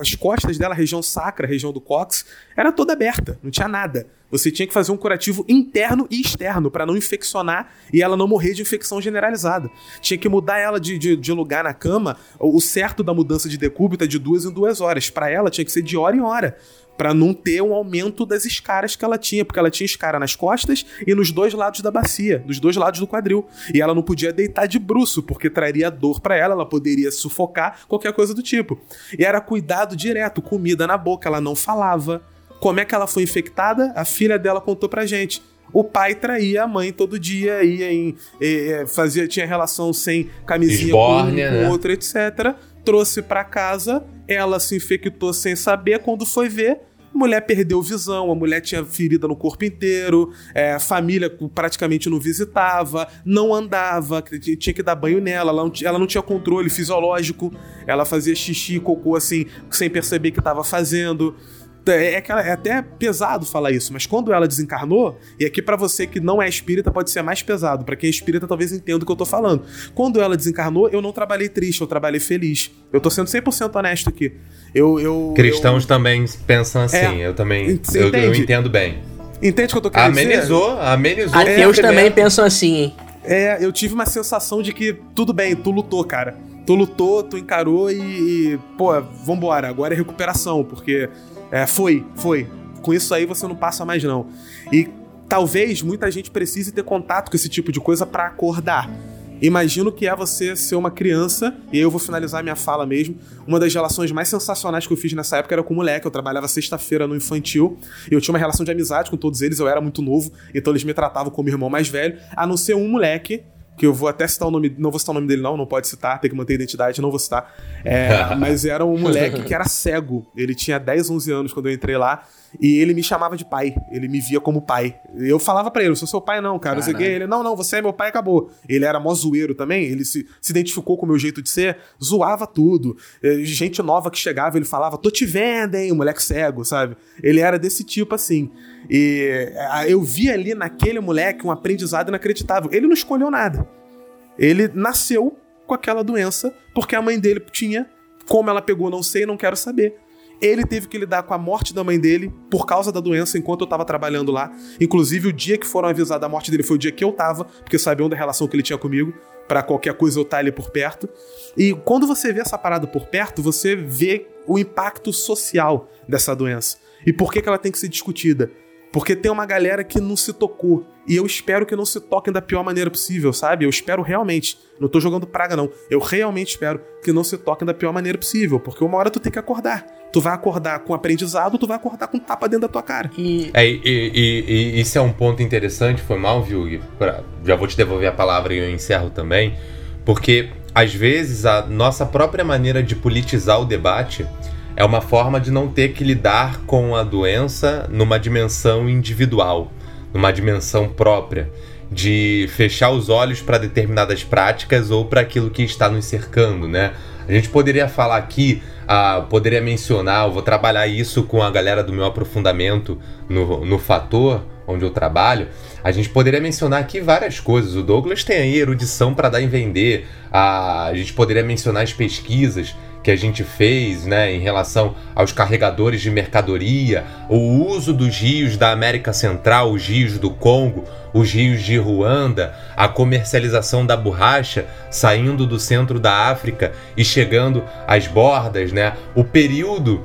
Speaker 6: as costas dela, a região sacra, a região do cox, era toda aberta, não tinha nada. Você tinha que fazer um curativo interno e externo para não infeccionar e ela não morrer de infecção generalizada. Tinha que mudar ela de, de, de lugar na cama. O certo da mudança de decúbito é de duas em duas horas. Para ela tinha que ser de hora em hora para não ter um aumento das escaras que ela tinha, porque ela tinha escara nas costas e nos dois lados da bacia, dos dois lados do quadril. E ela não podia deitar de bruço, porque traria dor para ela, ela poderia sufocar, qualquer coisa do tipo. E era cuidado direto, comida na boca, ela não falava. Como é que ela foi infectada? A filha dela contou pra gente. O pai traía a mãe todo dia, ia em. Eh, fazia, tinha relação sem camisinha
Speaker 2: Esbórnia,
Speaker 6: com,
Speaker 2: né?
Speaker 6: outra, etc. Trouxe pra casa, ela se infectou sem saber. Quando foi ver, mulher perdeu visão, a mulher tinha ferida no corpo inteiro, é, família praticamente não visitava, não andava, tinha que dar banho nela, ela não, ela não tinha controle fisiológico, ela fazia xixi e cocô assim, sem perceber que estava fazendo. É, que ela- é até pesado falar isso, mas quando ela desencarnou, e aqui pra você que não é espírita pode ser mais pesado, pra quem é espírita talvez entenda o que eu tô falando. Quando ela desencarnou, eu não trabalhei triste, eu trabalhei feliz. Eu tô sendo 100% honesto aqui. Eu, eu,
Speaker 2: Cristãos também pensam assim,
Speaker 6: É,
Speaker 2: eu também eu, eu entendo bem.
Speaker 6: eu- entende o que eu tô querendo dizer?
Speaker 2: Amenizou, amenizou.
Speaker 1: Ateus
Speaker 2: o
Speaker 1: também pensam assim, hein?
Speaker 6: É, eu tive uma sensação de que tudo bem, tu lutou, cara. Tu lutou, tu encarou e, e pô, vambora, agora é recuperação, porque é, foi, foi. Com isso aí você não passa mais não. E talvez muita gente precise ter contato com esse tipo de coisa pra acordar. Imagino que é você ser uma criança, e eu vou finalizar minha fala mesmo. Uma das relações mais sensacionais que eu fiz nessa época era com o moleque. Eu trabalhava sexta-feira no infantil, e eu tinha uma relação de amizade com todos eles. Eu era muito novo, então eles me tratavam como irmão mais velho, a não ser um moleque. Que eu vou até citar o nome, não vou citar o nome dele, não, não pode citar, tem que manter a identidade, não vou citar. É, [LAUGHS] mas era um moleque que era cego. Ele tinha 10, 11 anos quando eu entrei lá. E ele me chamava de pai. Ele me via como pai. Eu falava pra ele, eu sou seu pai não, cara. Eu sei que ele, não, não, você é meu pai, acabou. Ele era mó zoeiro também, ele se, se identificou com o meu jeito de ser, zoava tudo. Eh, Gente nova que chegava, ele falava, tô te vendo, hein, o moleque cego, sabe? Ele era desse tipo assim. E eu vi ali naquele moleque um aprendizado inacreditável. Ele não escolheu nada. Ele nasceu com aquela doença porque a mãe dele tinha. Como ela pegou, não sei, não quero saber. Ele teve que lidar com a morte da mãe dele por causa da doença enquanto eu tava trabalhando lá. Inclusive, o dia que foram avisar da morte dele foi o dia que eu tava, porque sabiam da relação que ele tinha comigo, Pra qualquer coisa eu estar ali por perto. E quando você vê essa parada por perto, você vê o impacto social dessa doença. E por que, que ela tem que ser discutida? Porque tem uma galera que não se tocou. E eu espero que não se toquem da pior maneira possível, sabe? Eu espero realmente. Não tô jogando praga, não. Eu realmente espero que não se toquem da pior maneira possível. Porque uma hora tu tem que acordar. Tu vai acordar com aprendizado, tu vai acordar com tapa dentro da tua cara.
Speaker 1: E
Speaker 2: É, e, e- e- isso é um ponto interessante, foi mal, viu? Gui? Pra- já vou te devolver a palavra e eu encerro também. Porque, às vezes, a nossa própria maneira de politizar o debate é uma forma de não ter que lidar com a doença numa dimensão individual, numa dimensão própria. De fechar os olhos para determinadas práticas ou para aquilo que está nos cercando, né? A gente poderia falar aqui, ah, poderia mencionar, eu vou trabalhar isso com a galera do meu aprofundamento no, no fator onde eu trabalho. A gente poderia mencionar aqui várias coisas. O Douglas tem aí erudição para dar em vender. Ah, a gente poderia mencionar as pesquisas que a gente fez né, em relação aos carregadores de mercadoria, o uso dos rios da América Central, os rios do Congo, os rios de Ruanda, a comercialização da borracha saindo do centro da África e chegando às bordas, né? O período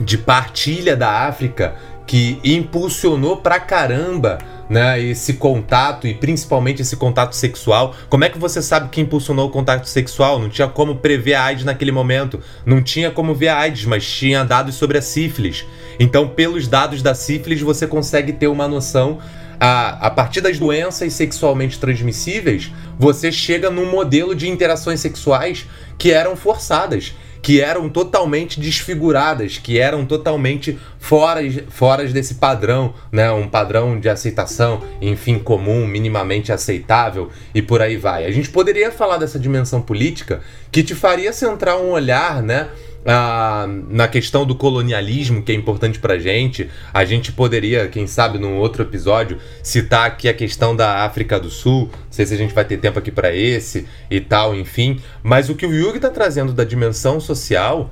Speaker 2: de partilha da África que impulsionou pra caramba né, esse contato e principalmente esse contato sexual. Como é que você sabe que impulsionou o contato sexual? Não tinha como prever a AIDS naquele momento. Não tinha como ver a AIDS, mas tinha dados sobre a sífilis. Então, pelos dados da sífilis, você consegue ter uma noção. A, a partir das doenças sexualmente transmissíveis, você chega num modelo de interações sexuais que eram forçadas que eram totalmente desfiguradas, que eram totalmente fora, fora desse padrão, né? Um padrão de aceitação, enfim, comum, minimamente aceitável e por aí vai. A gente poderia falar dessa dimensão política que te faria centrar um olhar, né? Na questão do colonialismo, que é importante pra gente, a gente poderia, quem sabe, num outro episódio, citar aqui a questão da África do Sul. Não sei se a gente vai ter tempo aqui pra esse e tal, enfim. Mas o que o Yugi tá trazendo da dimensão social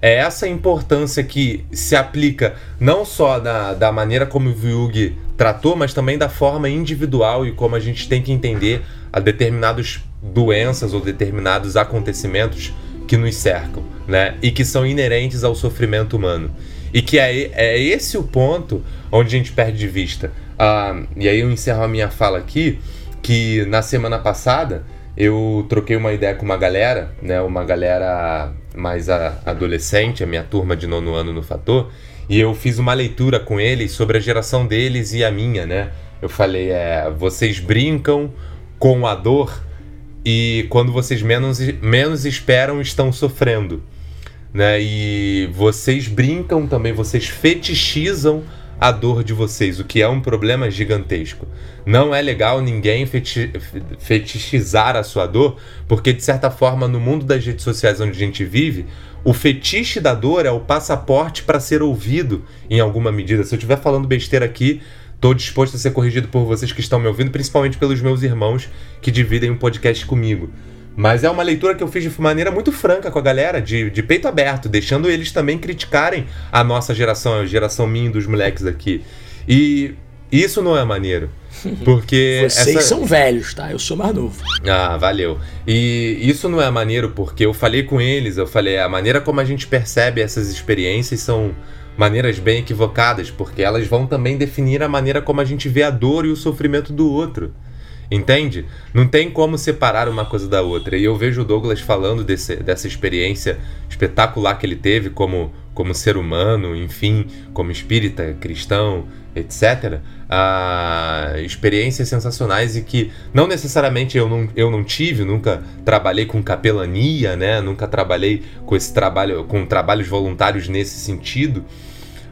Speaker 2: é essa importância que se aplica não só na, da maneira como o Vyug tratou, mas também da forma individual e como a gente tem que entender a determinadas doenças ou determinados acontecimentos que nos cercam, né? E que são inerentes ao sofrimento humano. E que é, é esse o ponto onde a gente perde de vista. Ah, e aí eu encerro a minha fala aqui, que na semana passada eu troquei uma ideia com uma galera, né? Uma galera mais a, adolescente, a minha turma de nono ano no Fator, e eu fiz uma leitura com eles sobre a geração deles e a minha, né? Eu falei, é, vocês brincam com a dor e quando vocês menos, menos esperam estão sofrendo, né? E vocês brincam também, vocês fetichizam a dor de vocês, o que é um problema gigantesco. Não é legal ninguém feti fetichizar a sua dor, porque de certa forma no mundo das redes sociais onde a gente vive, o fetiche da dor é o passaporte para ser ouvido em alguma medida. Se eu estiver falando besteira aqui, estou disposto a ser corrigido por vocês que estão me ouvindo, principalmente pelos meus irmãos que dividem o um podcast comigo. Mas é uma leitura que eu fiz de maneira muito franca com a galera, de, de peito aberto, deixando eles também criticarem a nossa geração, a geração minha dos moleques aqui. E isso não é maneiro. [LAUGHS] Porque.
Speaker 1: Vocês
Speaker 2: essa...
Speaker 1: são velhos, tá? Eu sou mais novo.
Speaker 2: Ah, valeu. E isso não é maneiro porque eu falei com eles, eu falei, a maneira como a gente percebe essas experiências são maneiras bem equivocadas, porque elas vão também definir a maneira como a gente vê a dor e o sofrimento do outro. Entende? Não tem como separar uma coisa da outra. E eu vejo o Douglas falando desse, dessa experiência espetacular que ele teve como, como ser humano, enfim, como espírita, cristão, etc. Ah, experiências sensacionais e que não necessariamente eu não, eu não tive, nunca trabalhei com capelania, né? Nunca trabalhei com esse trabalho, com trabalhos voluntários nesse sentido,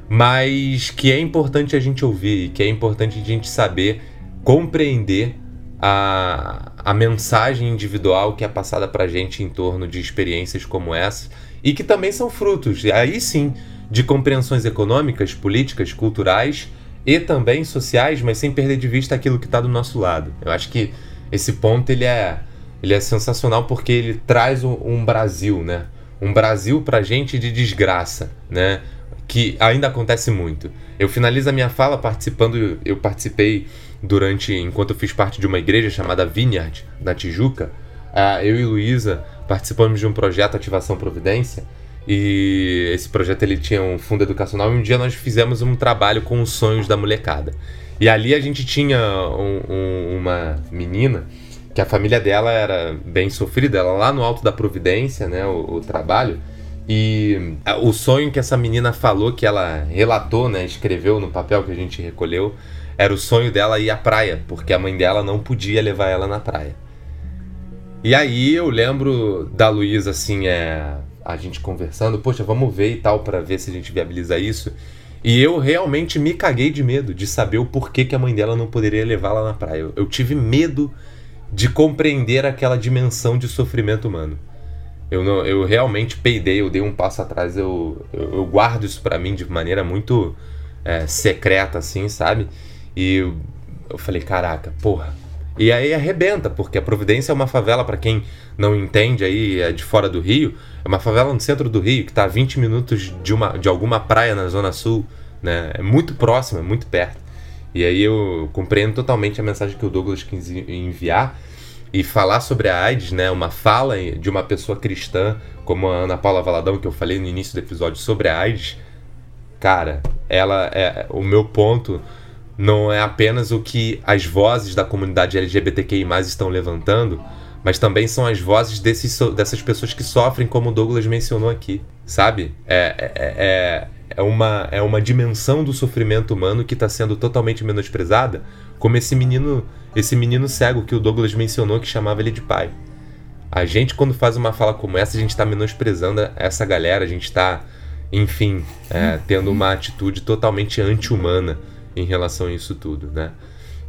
Speaker 2: mas que é importante a gente ouvir, que é importante a gente saber compreender a, a mensagem individual que é passada para gente em torno de experiências como essa e que também são frutos, aí sim, de compreensões econômicas, políticas, culturais e também sociais, mas sem perder de vista aquilo que está do nosso lado. Eu acho que esse ponto ele é, ele é sensacional porque ele traz um, um Brasil, né? Um Brasil para gente de desgraça, né? Que ainda acontece muito. Eu finalizo a minha fala participando, eu participei durante enquanto eu fiz parte de uma igreja chamada Vineyard na Tijuca, uh, eu e Luísa participamos de um projeto Ativação Providência e esse projeto ele tinha um fundo educacional e um dia nós fizemos um trabalho com os sonhos da molecada. E ali a gente tinha um, um, uma menina que a família dela era bem sofrida, ela lá no alto da Providência, né, o, o trabalho. E o sonho que essa menina falou, que ela relatou, né, escreveu no papel que a gente recolheu, era o sonho dela ir à praia, porque a mãe dela não podia levar ela na praia. E aí eu lembro da Luísa, assim, é, a gente conversando, poxa, vamos ver e tal, para ver se a gente viabiliza isso. E eu realmente me caguei de medo de saber o porquê que a mãe dela não poderia levá-la na praia. Eu, eu, tive medo de compreender aquela dimensão de sofrimento humano. Eu, não, eu realmente peidei, eu dei um passo atrás, eu, eu, eu guardo isso para mim de maneira muito é, secreta, assim, sabe? E eu falei, caraca, porra. E aí arrebenta, porque a Providência é uma favela, para quem não entende aí, é de fora do Rio, é uma favela no centro do Rio, que está a 20 minutos de, uma, de alguma praia na Zona Sul, né? É muito próximo, é muito perto. E aí eu compreendo totalmente a mensagem que o Douglas quis enviar e falar sobre a AIDS, né? Uma fala de uma pessoa cristã, como a Ana Paula Valadão, que eu falei no início do episódio sobre a AIDS. Cara, ela é o meu ponto não é apenas o que as vozes da comunidade LGBTQI estão levantando, mas também são as vozes desses, dessas pessoas que sofrem, como o Douglas mencionou aqui, sabe? É, é, é, é, uma, é uma dimensão do sofrimento humano que está sendo totalmente menosprezada, como esse menino, esse menino cego que o Douglas mencionou que chamava ele de pai. A gente, quando faz uma fala como essa, a gente está menosprezando essa galera, a gente está, enfim, é, tendo uma atitude totalmente anti-humana em relação a isso tudo, né?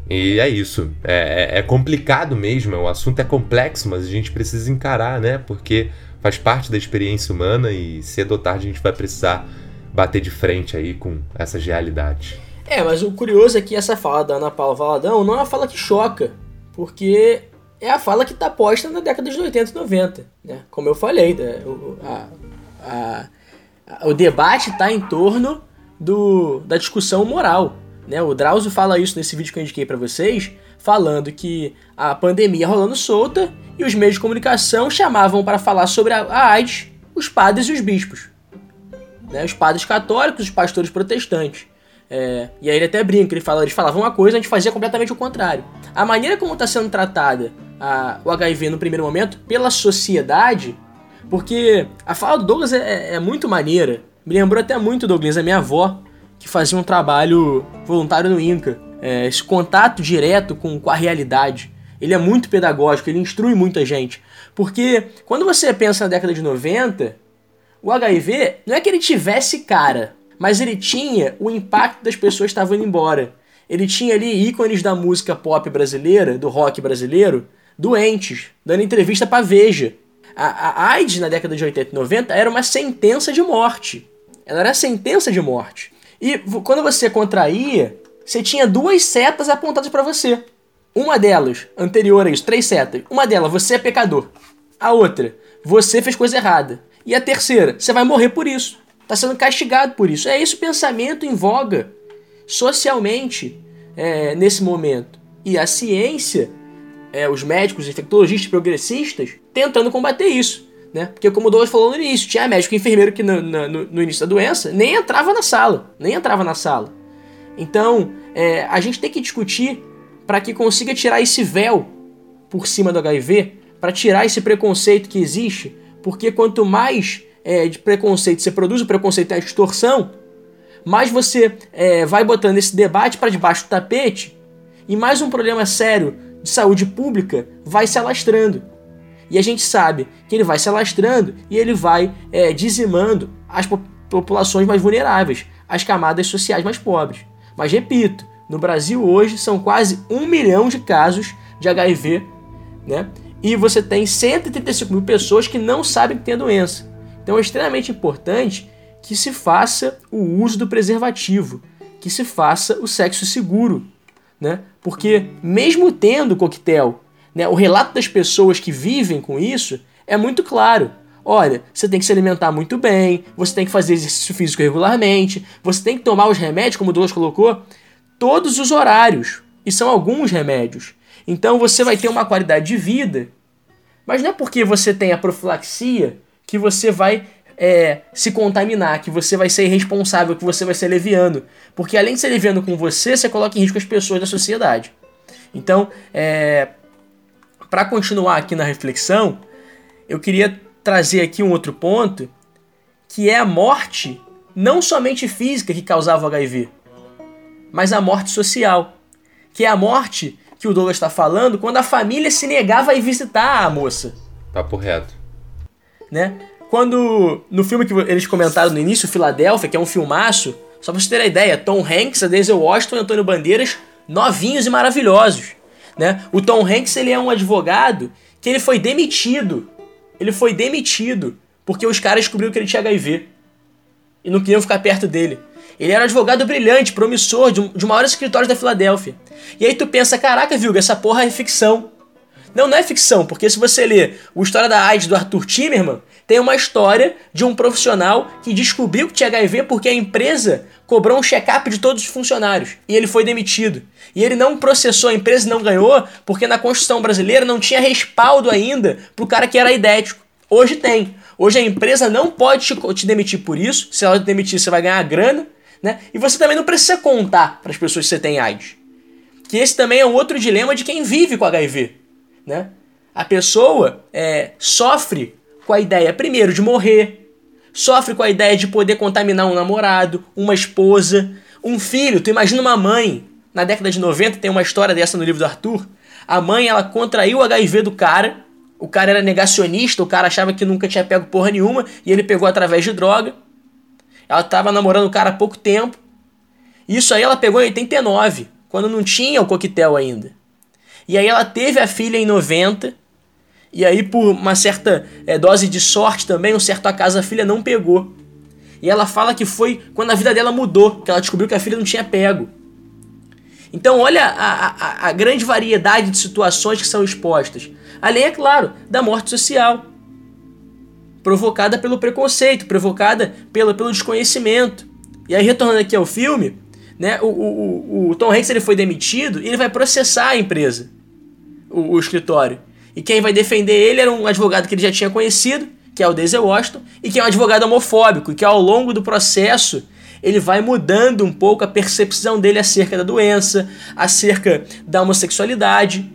Speaker 2: E é isso. É, é, é, complicado mesmo, o assunto é complexo, mas a gente precisa encarar, né? Porque faz parte da experiência humana e cedo ou tarde a gente vai precisar bater de frente aí com essas realidades.
Speaker 1: É, mas o curioso é que essa fala da Ana Paula Valadão não é uma fala que choca, porque é a fala que está posta na década de 80 e 90, né? Como eu falei, né? a, a O debate está em torno do, da discussão moral. Né? O Drauzio fala isso nesse vídeo que eu indiquei para vocês, falando que a pandemia rolando solta e os meios de comunicação chamavam para falar sobre a, a AIDS os padres e os bispos. Né? Os padres católicos, os pastores protestantes. É, e aí ele até brinca, ele fala, eles falavam uma coisa, a gente fazia completamente o contrário. A maneira como está sendo tratada a, o HIV no primeiro momento pela sociedade, porque a fala do Douglas é, é, é muito maneira. Me lembrou até muito, Douglas, a minha avó, que fazia um trabalho voluntário no INCA. É, esse contato direto com, com a realidade. Ele é muito pedagógico, ele instrui muita gente. Porque quando você pensa na década de 90, o HIV não é que ele tivesse cara, mas ele tinha o impacto das pessoas estavam indo embora. Ele tinha ali ícones da música pop brasileira, do rock brasileiro, doentes, dando entrevista para Veja. A, a AIDS na década de 80 e 90 era uma sentença de morte. Ela era sentença de morte. E quando você contraía, você tinha duas setas apontadas para você. Uma delas, anterior a isso, três setas. Uma delas, você é pecador. A outra, você fez coisa errada. E a terceira, você vai morrer por isso. Está sendo castigado por isso. É esse o pensamento em voga socialmente é, nesse momento. E a ciência, é, os médicos, infectologistas, progressistas, tentando combater isso. Né? Porque como o Douglas falou no início, tinha médico e enfermeiro que no, no, no, início da doença nem entrava na sala. Nem entrava na sala. Então, é, a gente tem que discutir para que consiga tirar esse véu por cima do HIV, para tirar esse preconceito que existe, porque quanto mais é, de preconceito você produz, o preconceito é a distorção, mais você é, vai botando esse debate para debaixo do tapete e mais um problema sério de saúde pública vai se alastrando. E a gente sabe que ele vai se alastrando e ele vai é, dizimando as populações mais vulneráveis, as camadas sociais mais pobres. Mas repito, no Brasil hoje são quase um milhão de casos de HIV, né? E você tem 135 mil pessoas que não sabem que tem a doença. Então é extremamente importante que se faça o uso do preservativo, que se faça o sexo seguro, né? Porque mesmo tendo coquetel, né, o relato das pessoas que vivem com isso é muito claro. Olha, você tem que se alimentar muito bem, você tem que fazer exercício físico regularmente, você tem que tomar os remédios, como o Douglas colocou, todos os horários. E são alguns remédios. Então você vai ter uma qualidade de vida. Mas não é porque você tem a profilaxia que você vai é, se contaminar, que você vai ser irresponsável, que você vai ser leviano. Porque além de ser leviano com você, você coloca em risco as pessoas da sociedade. Então, é, para continuar aqui na reflexão, eu queria trazer aqui um outro ponto, que é a morte, não somente física que causava o HIV, mas a morte social, que é a morte que o Douglas está falando quando a família se negava a ir visitar a moça.
Speaker 2: Papo reto.
Speaker 1: Né? Quando, no filme que eles comentaram no início, Filadélfia, que é um filmaço, só pra você ter a ideia, Tom Hanks, a Denzel Washington e Antônio Bandeiras, novinhos e maravilhosos. Né? O Tom Hanks ele é um advogado que ele foi demitido. Ele foi demitido porque os caras descobriram que ele tinha HIV e não queriam ficar perto dele. Ele era um advogado brilhante, promissor, de um, de maiores escritórios da Filadélfia. E aí tu pensa, caraca, Vilga, essa porra é ficção. Não, não é ficção, porque se você ler o História da AIDS do Arthur Timerman, tem uma história de um profissional que descobriu que tinha HIV porque a empresa cobrou um check-up de todos os funcionários e ele foi demitido. E ele não processou a empresa não ganhou porque na Constituição brasileira não tinha respaldo ainda pro cara que era idético. Hoje tem. Hoje a empresa não pode te, te demitir por isso. Se ela te demitir, você vai ganhar grana. Né? E você também não precisa contar para as pessoas que você tem AIDS. Que esse também é um outro dilema de quem vive com HIV. Né? A pessoa é, sofre com a ideia, primeiro, de morrer, sofre com a ideia de poder contaminar um namorado, uma esposa, um filho. Tu imagina uma mãe, na década de 90 tem uma história dessa no livro do Arthur. A mãe, ela contraiu o HIV do cara, o cara era negacionista, o cara achava que nunca tinha pego porra nenhuma e ele pegou através de droga. Ela estava namorando o cara há pouco tempo. Isso aí ela pegou em 89, quando não tinha o coquetel ainda. E aí ela teve a filha em 90. E aí, por uma certa é, dose de sorte também, um certo acaso a filha não pegou. E ela fala que foi quando a vida dela mudou, que ela descobriu que a filha não tinha pego. Então, olha a, a, a grande variedade de situações que são expostas. Além, é claro, da morte social. provocada pelo preconceito, provocada pelo, desconhecimento. E aí, retornando aqui ao filme, né, o, o, o Tom Hanks ele foi demitido e ele vai processar a empresa, o, o escritório. E quem vai defender ele era um advogado que ele já tinha conhecido, que é o Denzel Washington, e que é um advogado homofóbico, e que ao longo do processo ele vai mudando um pouco a percepção dele acerca da doença, acerca da homossexualidade.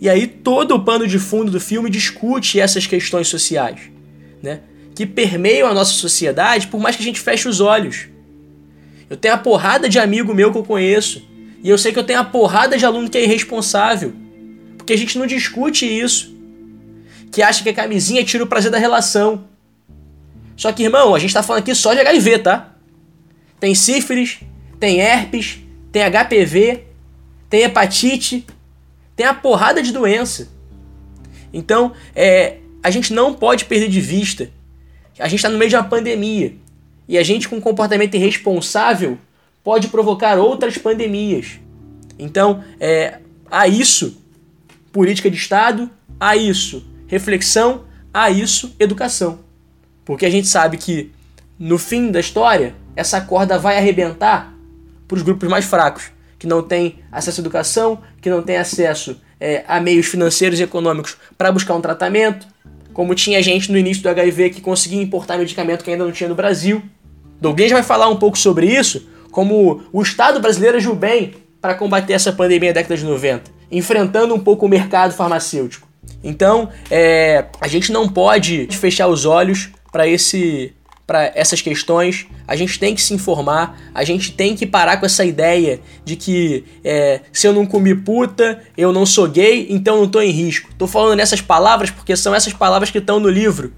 Speaker 1: E aí todo o pano de fundo do filme discute essas questões sociais, né? Que permeiam a nossa sociedade, por mais que a gente feche os olhos. Eu tenho a porrada de amigo meu que eu conheço, e eu sei que eu tenho a porrada de aluno que é irresponsável, porque a gente não discute isso. Que acha que a camisinha tira o prazer da relação. Só que, irmão, a gente tá falando aqui só de HIV, tá? Tem sífilis, tem herpes, tem HPV, tem hepatite, tem a porrada de doença. Então, é, a gente não pode perder de vista. A gente está no meio de uma pandemia. E a gente, com comportamento irresponsável, pode provocar outras pandemias. Então, é, a isso, política de Estado, a isso, reflexão, a isso, educação. Porque a gente sabe que, no fim da história, essa corda vai arrebentar para os grupos mais fracos, que não têm acesso à educação, que não têm acesso é, a meios financeiros e econômicos para buscar um tratamento, como tinha gente no início do HIV que conseguia importar medicamento que ainda não tinha no Brasil. Douglas vai falar um pouco sobre isso, como o Estado brasileiro agiu bem para combater essa pandemia da década de 90, enfrentando um pouco o mercado farmacêutico. Então, é, a gente não pode fechar os olhos para esse para essas questões, a gente tem que se informar, a gente tem que parar com essa ideia de que é, se eu não comi puta, eu não sou gay, então não tô em risco. Tô falando nessas palavras porque são essas palavras que estão no livro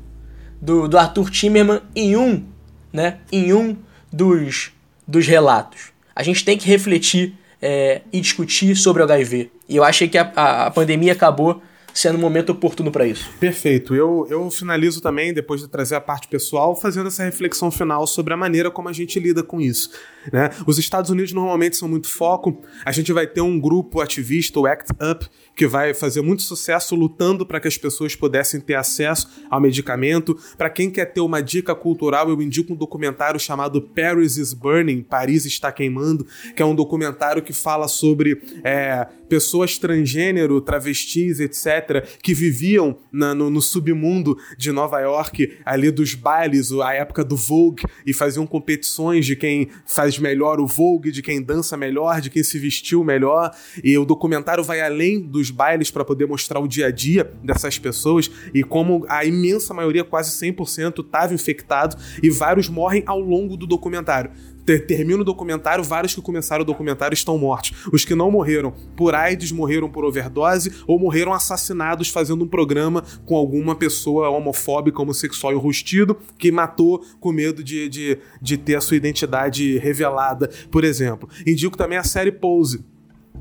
Speaker 1: do, do Arthur Timmerman em um, né, em um dos, dos relatos. A gente tem que refletir é, e discutir sobre o HIV. E eu achei que a, a, pandemia acabou sendo um momento oportuno para isso.
Speaker 6: Perfeito. Eu, eu finalizo também, depois de trazer a parte pessoal, fazendo essa reflexão final sobre a maneira como a gente lida com isso. Né? Os Estados Unidos normalmente são muito foco. A gente vai ter um grupo ativista, o ACT UP, que vai fazer muito sucesso lutando para que as pessoas pudessem ter acesso ao medicamento. Para quem quer ter uma dica cultural, eu indico um documentário chamado Paris is Burning, Paris está queimando, que é um documentário que fala sobre é, pessoas transgênero, travestis, etc., que viviam na, no, no submundo de Nova York, ali dos bailes, a época do Vogue, e faziam competições de quem faz melhor o Vogue, de quem dança melhor, de quem se vestiu melhor. E o documentário vai além do bailes para poder mostrar o dia a dia dessas pessoas e como a imensa maioria, quase 100%, estava infectado e vários morrem ao longo do documentário termina o documentário, vários que começaram o documentário estão mortos. Os que não morreram por AIDS morreram por overdose ou morreram assassinados fazendo um programa com alguma pessoa homofóbica, homossexual enrustido que matou com medo de, de, de ter a sua identidade revelada, por exemplo. Indico também a série Pose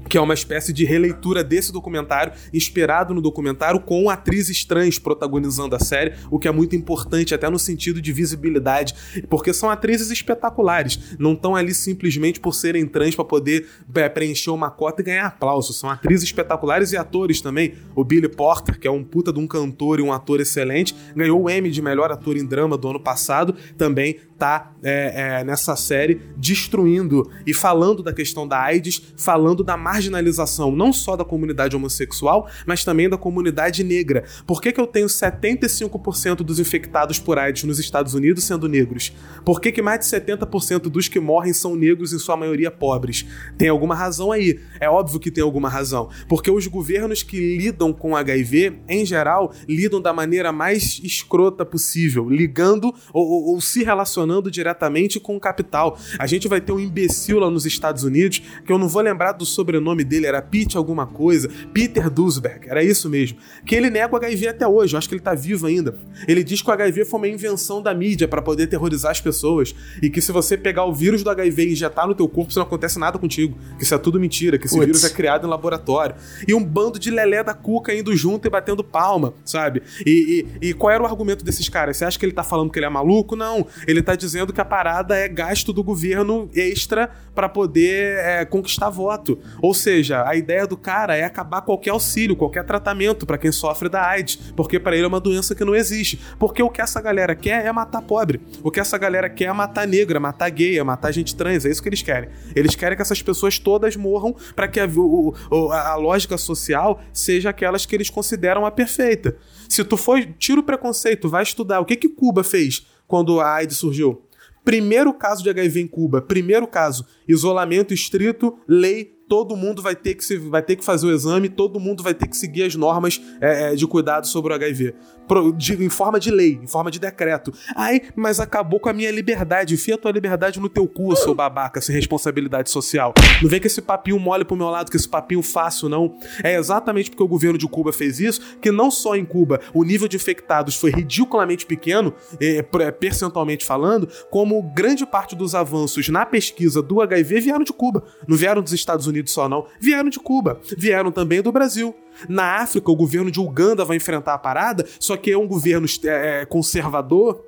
Speaker 6: que é uma espécie de releitura desse documentário, inspirado no documentário, com atrizes trans protagonizando a série, o que é muito importante, até no sentido de visibilidade, porque são atrizes espetaculares, não estão ali simplesmente por serem trans para poder é, preencher uma cota e ganhar aplauso, são atrizes espetaculares e atores também. O Billy Porter, que é um puta de um cantor e um ator excelente, ganhou o Emmy de melhor ator em drama do ano passado, também tá é, é, nessa série destruindo e falando da questão da AIDS, falando da marginalização não só da comunidade homossexual, mas também da comunidade negra. Por que, que eu tenho 75% dos infectados por AIDS nos Estados Unidos sendo negros? Por que, que mais de 70% dos que morrem são negros, em sua maioria pobres? Tem alguma razão aí. É óbvio que tem alguma razão. Porque os governos que lidam com HIV, em geral, lidam da maneira mais escrota possível, ligando ou, ou, ou se relacionando diretamente com o capital. A gente vai ter um imbecil lá nos Estados Unidos, que eu não vou lembrar do sobrenome dele, era Pete alguma coisa, Peter Duisberg, era isso mesmo, que ele nega o HIV até hoje, eu acho que ele tá vivo ainda. Ele diz que o HIV foi uma invenção da mídia para poder terrorizar as pessoas e que se você pegar o vírus do HIV e injetar no teu corpo, não acontece nada contigo, que isso é tudo mentira, que esse vírus é criado em laboratório. E um bando de lelé da cuca indo junto e batendo palma, sabe? E, e, e qual era o argumento desses caras? Você acha que ele tá falando que ele é maluco? Não. Ele tá dizendo que a parada é gasto do governo extra para poder é, conquistar voto. Ou Ou seja, a ideia do cara é acabar qualquer auxílio, qualquer tratamento para quem sofre da AIDS, porque para ele é uma doença que não existe. Porque o que essa galera quer é matar pobre. O que essa galera quer é matar negra, matar gay, é matar gente trans. É isso que eles querem. Eles querem que essas pessoas todas morram para que a, o, a, a lógica social seja aquelas que eles consideram a perfeita. Se tu for, tira o preconceito, vai estudar. O que que Cuba fez quando a AIDS surgiu? Primeiro caso de HIV em Cuba, primeiro caso, isolamento estrito, lei todo mundo vai ter que, se, vai ter que fazer o exame, todo mundo vai ter que seguir as normas é, é de cuidado sobre o HIV. Pro, de, em forma de lei, em forma de decreto. Ai, mas acabou com a minha liberdade. Enfia a tua liberdade no teu cu, seu babaca, sem responsabilidade social. Não vem com esse papinho mole pro meu lado, com esse papinho fácil, não. É exatamente porque o governo de Cuba fez isso, que não só em Cuba o nível de infectados foi ridiculamente pequeno, é, é percentualmente falando, como grande parte dos avanços na pesquisa do HIV vieram de Cuba. Não vieram dos Estados Unidos Unidos só, não. Vieram de Cuba, vieram também do Brasil. Na África, o governo de Uganda vai enfrentar a parada, só que é um governo é, conservador,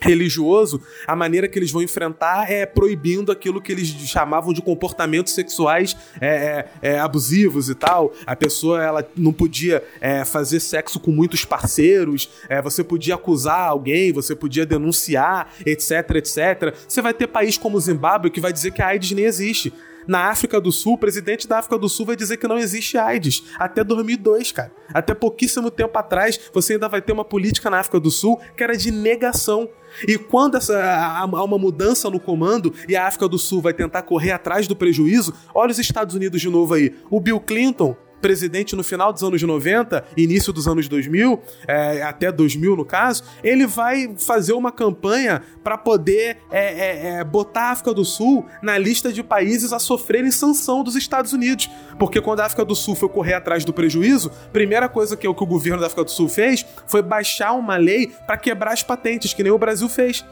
Speaker 6: religioso, a maneira que eles vão enfrentar é proibindo aquilo que eles chamavam de comportamentos sexuais é, é, é abusivos e tal. A pessoa ela não podia é, fazer sexo com muitos parceiros, é, você podia acusar alguém, você podia denunciar, etc, etc. Você vai ter país como o Zimbábue que vai dizer que a AIDS nem existe. Na África do Sul, o presidente da África do Sul vai dizer que não existe AIDS. Até 2002, cara. Até pouquíssimo tempo atrás, você ainda vai ter uma política na África do Sul que era de negação. E quando essa, há uma mudança no comando e a África do Sul vai tentar correr atrás do prejuízo, olha os Estados Unidos de novo aí. O Bill Clinton presidente no final dos anos 90, início dos anos 2000, é, até 2000 no caso, ele vai fazer uma campanha para poder é, é, é, botar a África do Sul na lista de países a sofrerem sanção dos Estados Unidos. Porque quando a África do Sul foi correr atrás do prejuízo, primeira coisa que, que o governo da África do Sul fez foi baixar uma lei para quebrar as patentes, que nem o Brasil fez.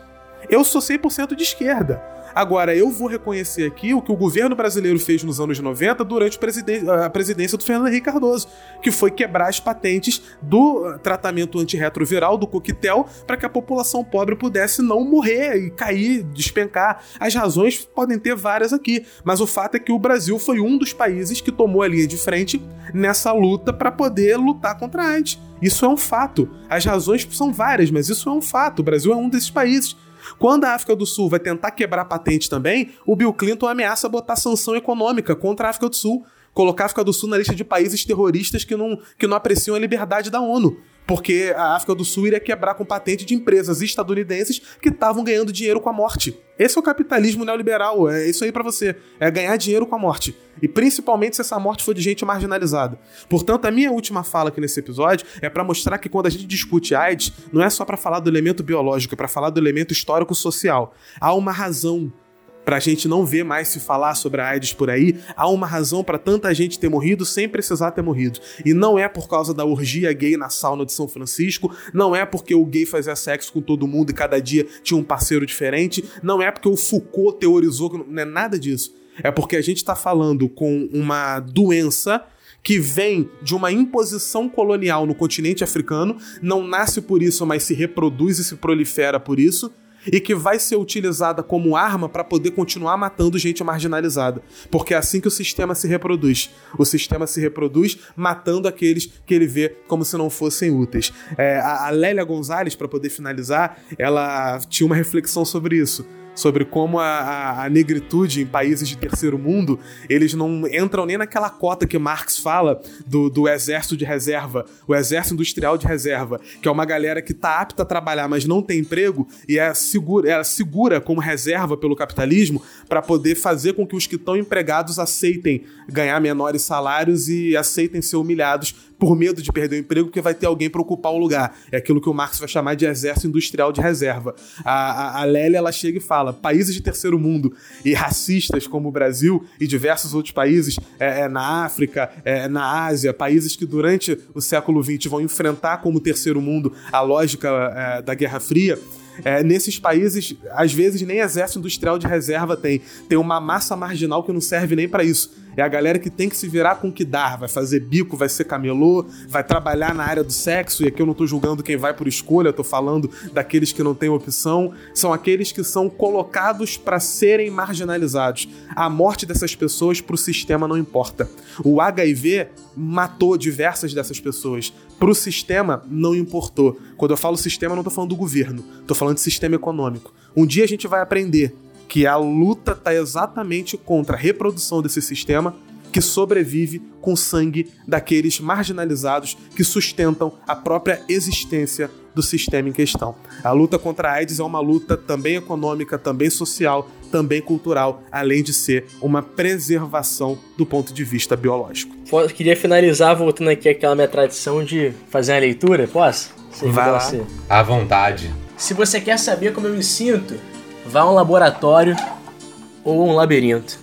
Speaker 6: Eu sou 100% de esquerda. Agora, eu vou reconhecer aqui o que o governo brasileiro fez nos anos 90 durante a presidência do Fernando Henrique Cardoso, que foi quebrar as patentes do tratamento antirretroviral, do coquetel, para que a população pobre pudesse não morrer e cair, despencar. As razões podem ter várias aqui, mas o fato é que o Brasil foi um dos países que tomou a linha de frente nessa luta para poder lutar contra a AIDS. Isso é um fato. As razões são várias, mas isso é um fato. O Brasil é um desses países. Quando a África do Sul vai tentar quebrar patente também, o Bill Clinton ameaça botar sanção econômica contra a África do Sul, colocar a África do Sul na lista de países terroristas que não, que não apreciam a liberdade da ONU porque a África do Sul iria quebrar com patente de empresas estadunidenses que estavam ganhando dinheiro com a morte. Esse é o capitalismo neoliberal, é isso aí para você, é ganhar dinheiro com a morte. E principalmente se essa morte for de gente marginalizada. Portanto, a minha última fala aqui nesse episódio é para mostrar que quando a gente discute AIDS, não é só para falar do elemento biológico, é para falar do elemento histórico-social. Há uma razão para a gente não ver mais se falar sobre a AIDS por aí, há uma razão para tanta gente ter morrido sem precisar ter morrido. E não é por causa da orgia gay na sauna de São Francisco, não é porque o gay fazia sexo com todo mundo e cada dia tinha um parceiro diferente, não é porque o Foucault teorizou, não é nada disso. É porque a gente está falando com uma doença que vem de uma imposição colonial no continente africano, não nasce por isso, mas se reproduz e se prolifera por isso e que vai ser utilizada como arma para poder continuar matando gente marginalizada. Porque é assim que o sistema se reproduz. O sistema se reproduz matando aqueles que ele vê como se não fossem úteis. É, a Lélia Gonzalez, para poder finalizar, ela tinha uma reflexão sobre isso sobre como a, a, a, negritude em países de terceiro mundo, eles não entram nem naquela cota que Marx fala do, do exército de reserva, o exército industrial de reserva, que é uma galera que está apta a trabalhar, mas não tem emprego e é segura, é segura como reserva pelo capitalismo para poder fazer com que os que estão empregados aceitem ganhar menores salários e aceitem ser humilhados por medo de perder o emprego, porque vai ter alguém para ocupar o lugar. É aquilo que o Marx vai chamar de exército industrial de reserva. A, a, a Lélia, ela chega e fala: países de terceiro mundo e racistas como o Brasil e diversos outros países é, é, na África, é, na Ásia, países que durante o século XX vão enfrentar como terceiro mundo a lógica é, da Guerra Fria. É, nesses países, às vezes, nem exército industrial de reserva tem. Tem uma massa marginal que não serve nem para isso É a galera que tem que se virar com o que dar, vai fazer bico, vai ser camelô, vai trabalhar na área do sexo, e aqui eu não tô julgando quem vai por escolha, eu tô falando daqueles que não têm opção, são aqueles que são colocados para serem marginalizados. A morte dessas pessoas pro sistema não importa. O HIV matou diversas dessas pessoas. Pro sistema não importou. Quando eu falo sistema, não tô falando do governo, tô falando de sistema econômico. Um dia a gente vai aprender que a luta está exatamente contra a reprodução desse sistema que sobrevive com sangue daqueles marginalizados que sustentam a própria existência do sistema em questão. A luta contra a AIDS é uma luta também econômica, também social, também cultural, além de ser uma preservação do ponto de vista biológico.
Speaker 1: Eu queria finalizar voltando aqui àquela minha tradição de fazer uma leitura, posso?
Speaker 6: Vai lá.
Speaker 1: Você.
Speaker 2: À vontade.
Speaker 1: Se você quer saber como eu me sinto, vá a um laboratório ou a um labirinto.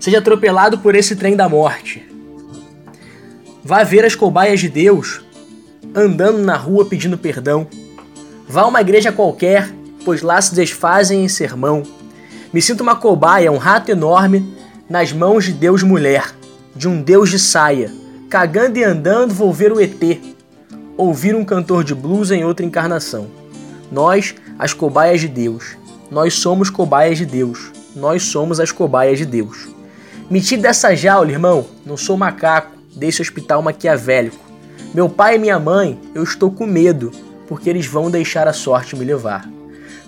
Speaker 1: Seja atropelado por esse trem da morte. Vá ver as cobaias de Deus andando na rua pedindo perdão. Vá a uma igreja qualquer, pois lá se desfazem em sermão. Me sinto uma cobaia, um rato enorme, nas mãos de Deus mulher, de um Deus de saia. Cagando e andando vou ver o ET, ouvir um cantor de blues em outra encarnação. Nós, as cobaias de Deus, nós somos cobaias de Deus. Nós somos as cobaias de Deus. Me tire dessa jaula, irmão. Não sou macaco desse hospital maquiavélico. Meu pai e minha mãe, eu estou com medo, porque eles vão deixar a sorte me levar.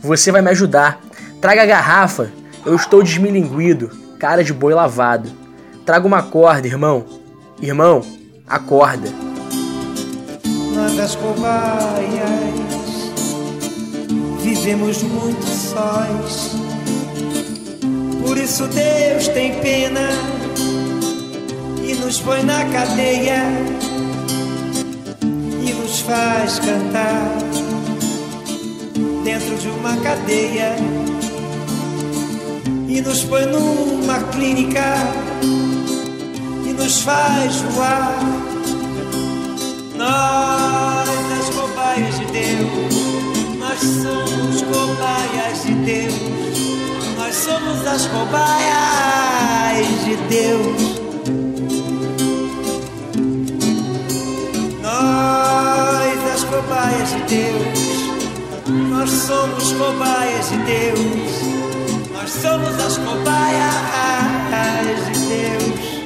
Speaker 1: Você vai me ajudar. Traga a garrafa. Eu estou desmilinguido, cara de boi lavado. Traga uma corda, irmão. Irmão, acorda.
Speaker 9: Nós as cobaias vivemos muito sós. Por isso Deus tem pena e nos põe na cadeia e nos faz cantar dentro de uma cadeia e nos põe numa clínica e nos faz voar. Nós, as cobaias de Deus, nós somos cobaias de Deus, nós somos as cobaias de Deus. Nós, as cobaias de Deus, nós somos cobaias de Deus, nós somos as cobaias de Deus.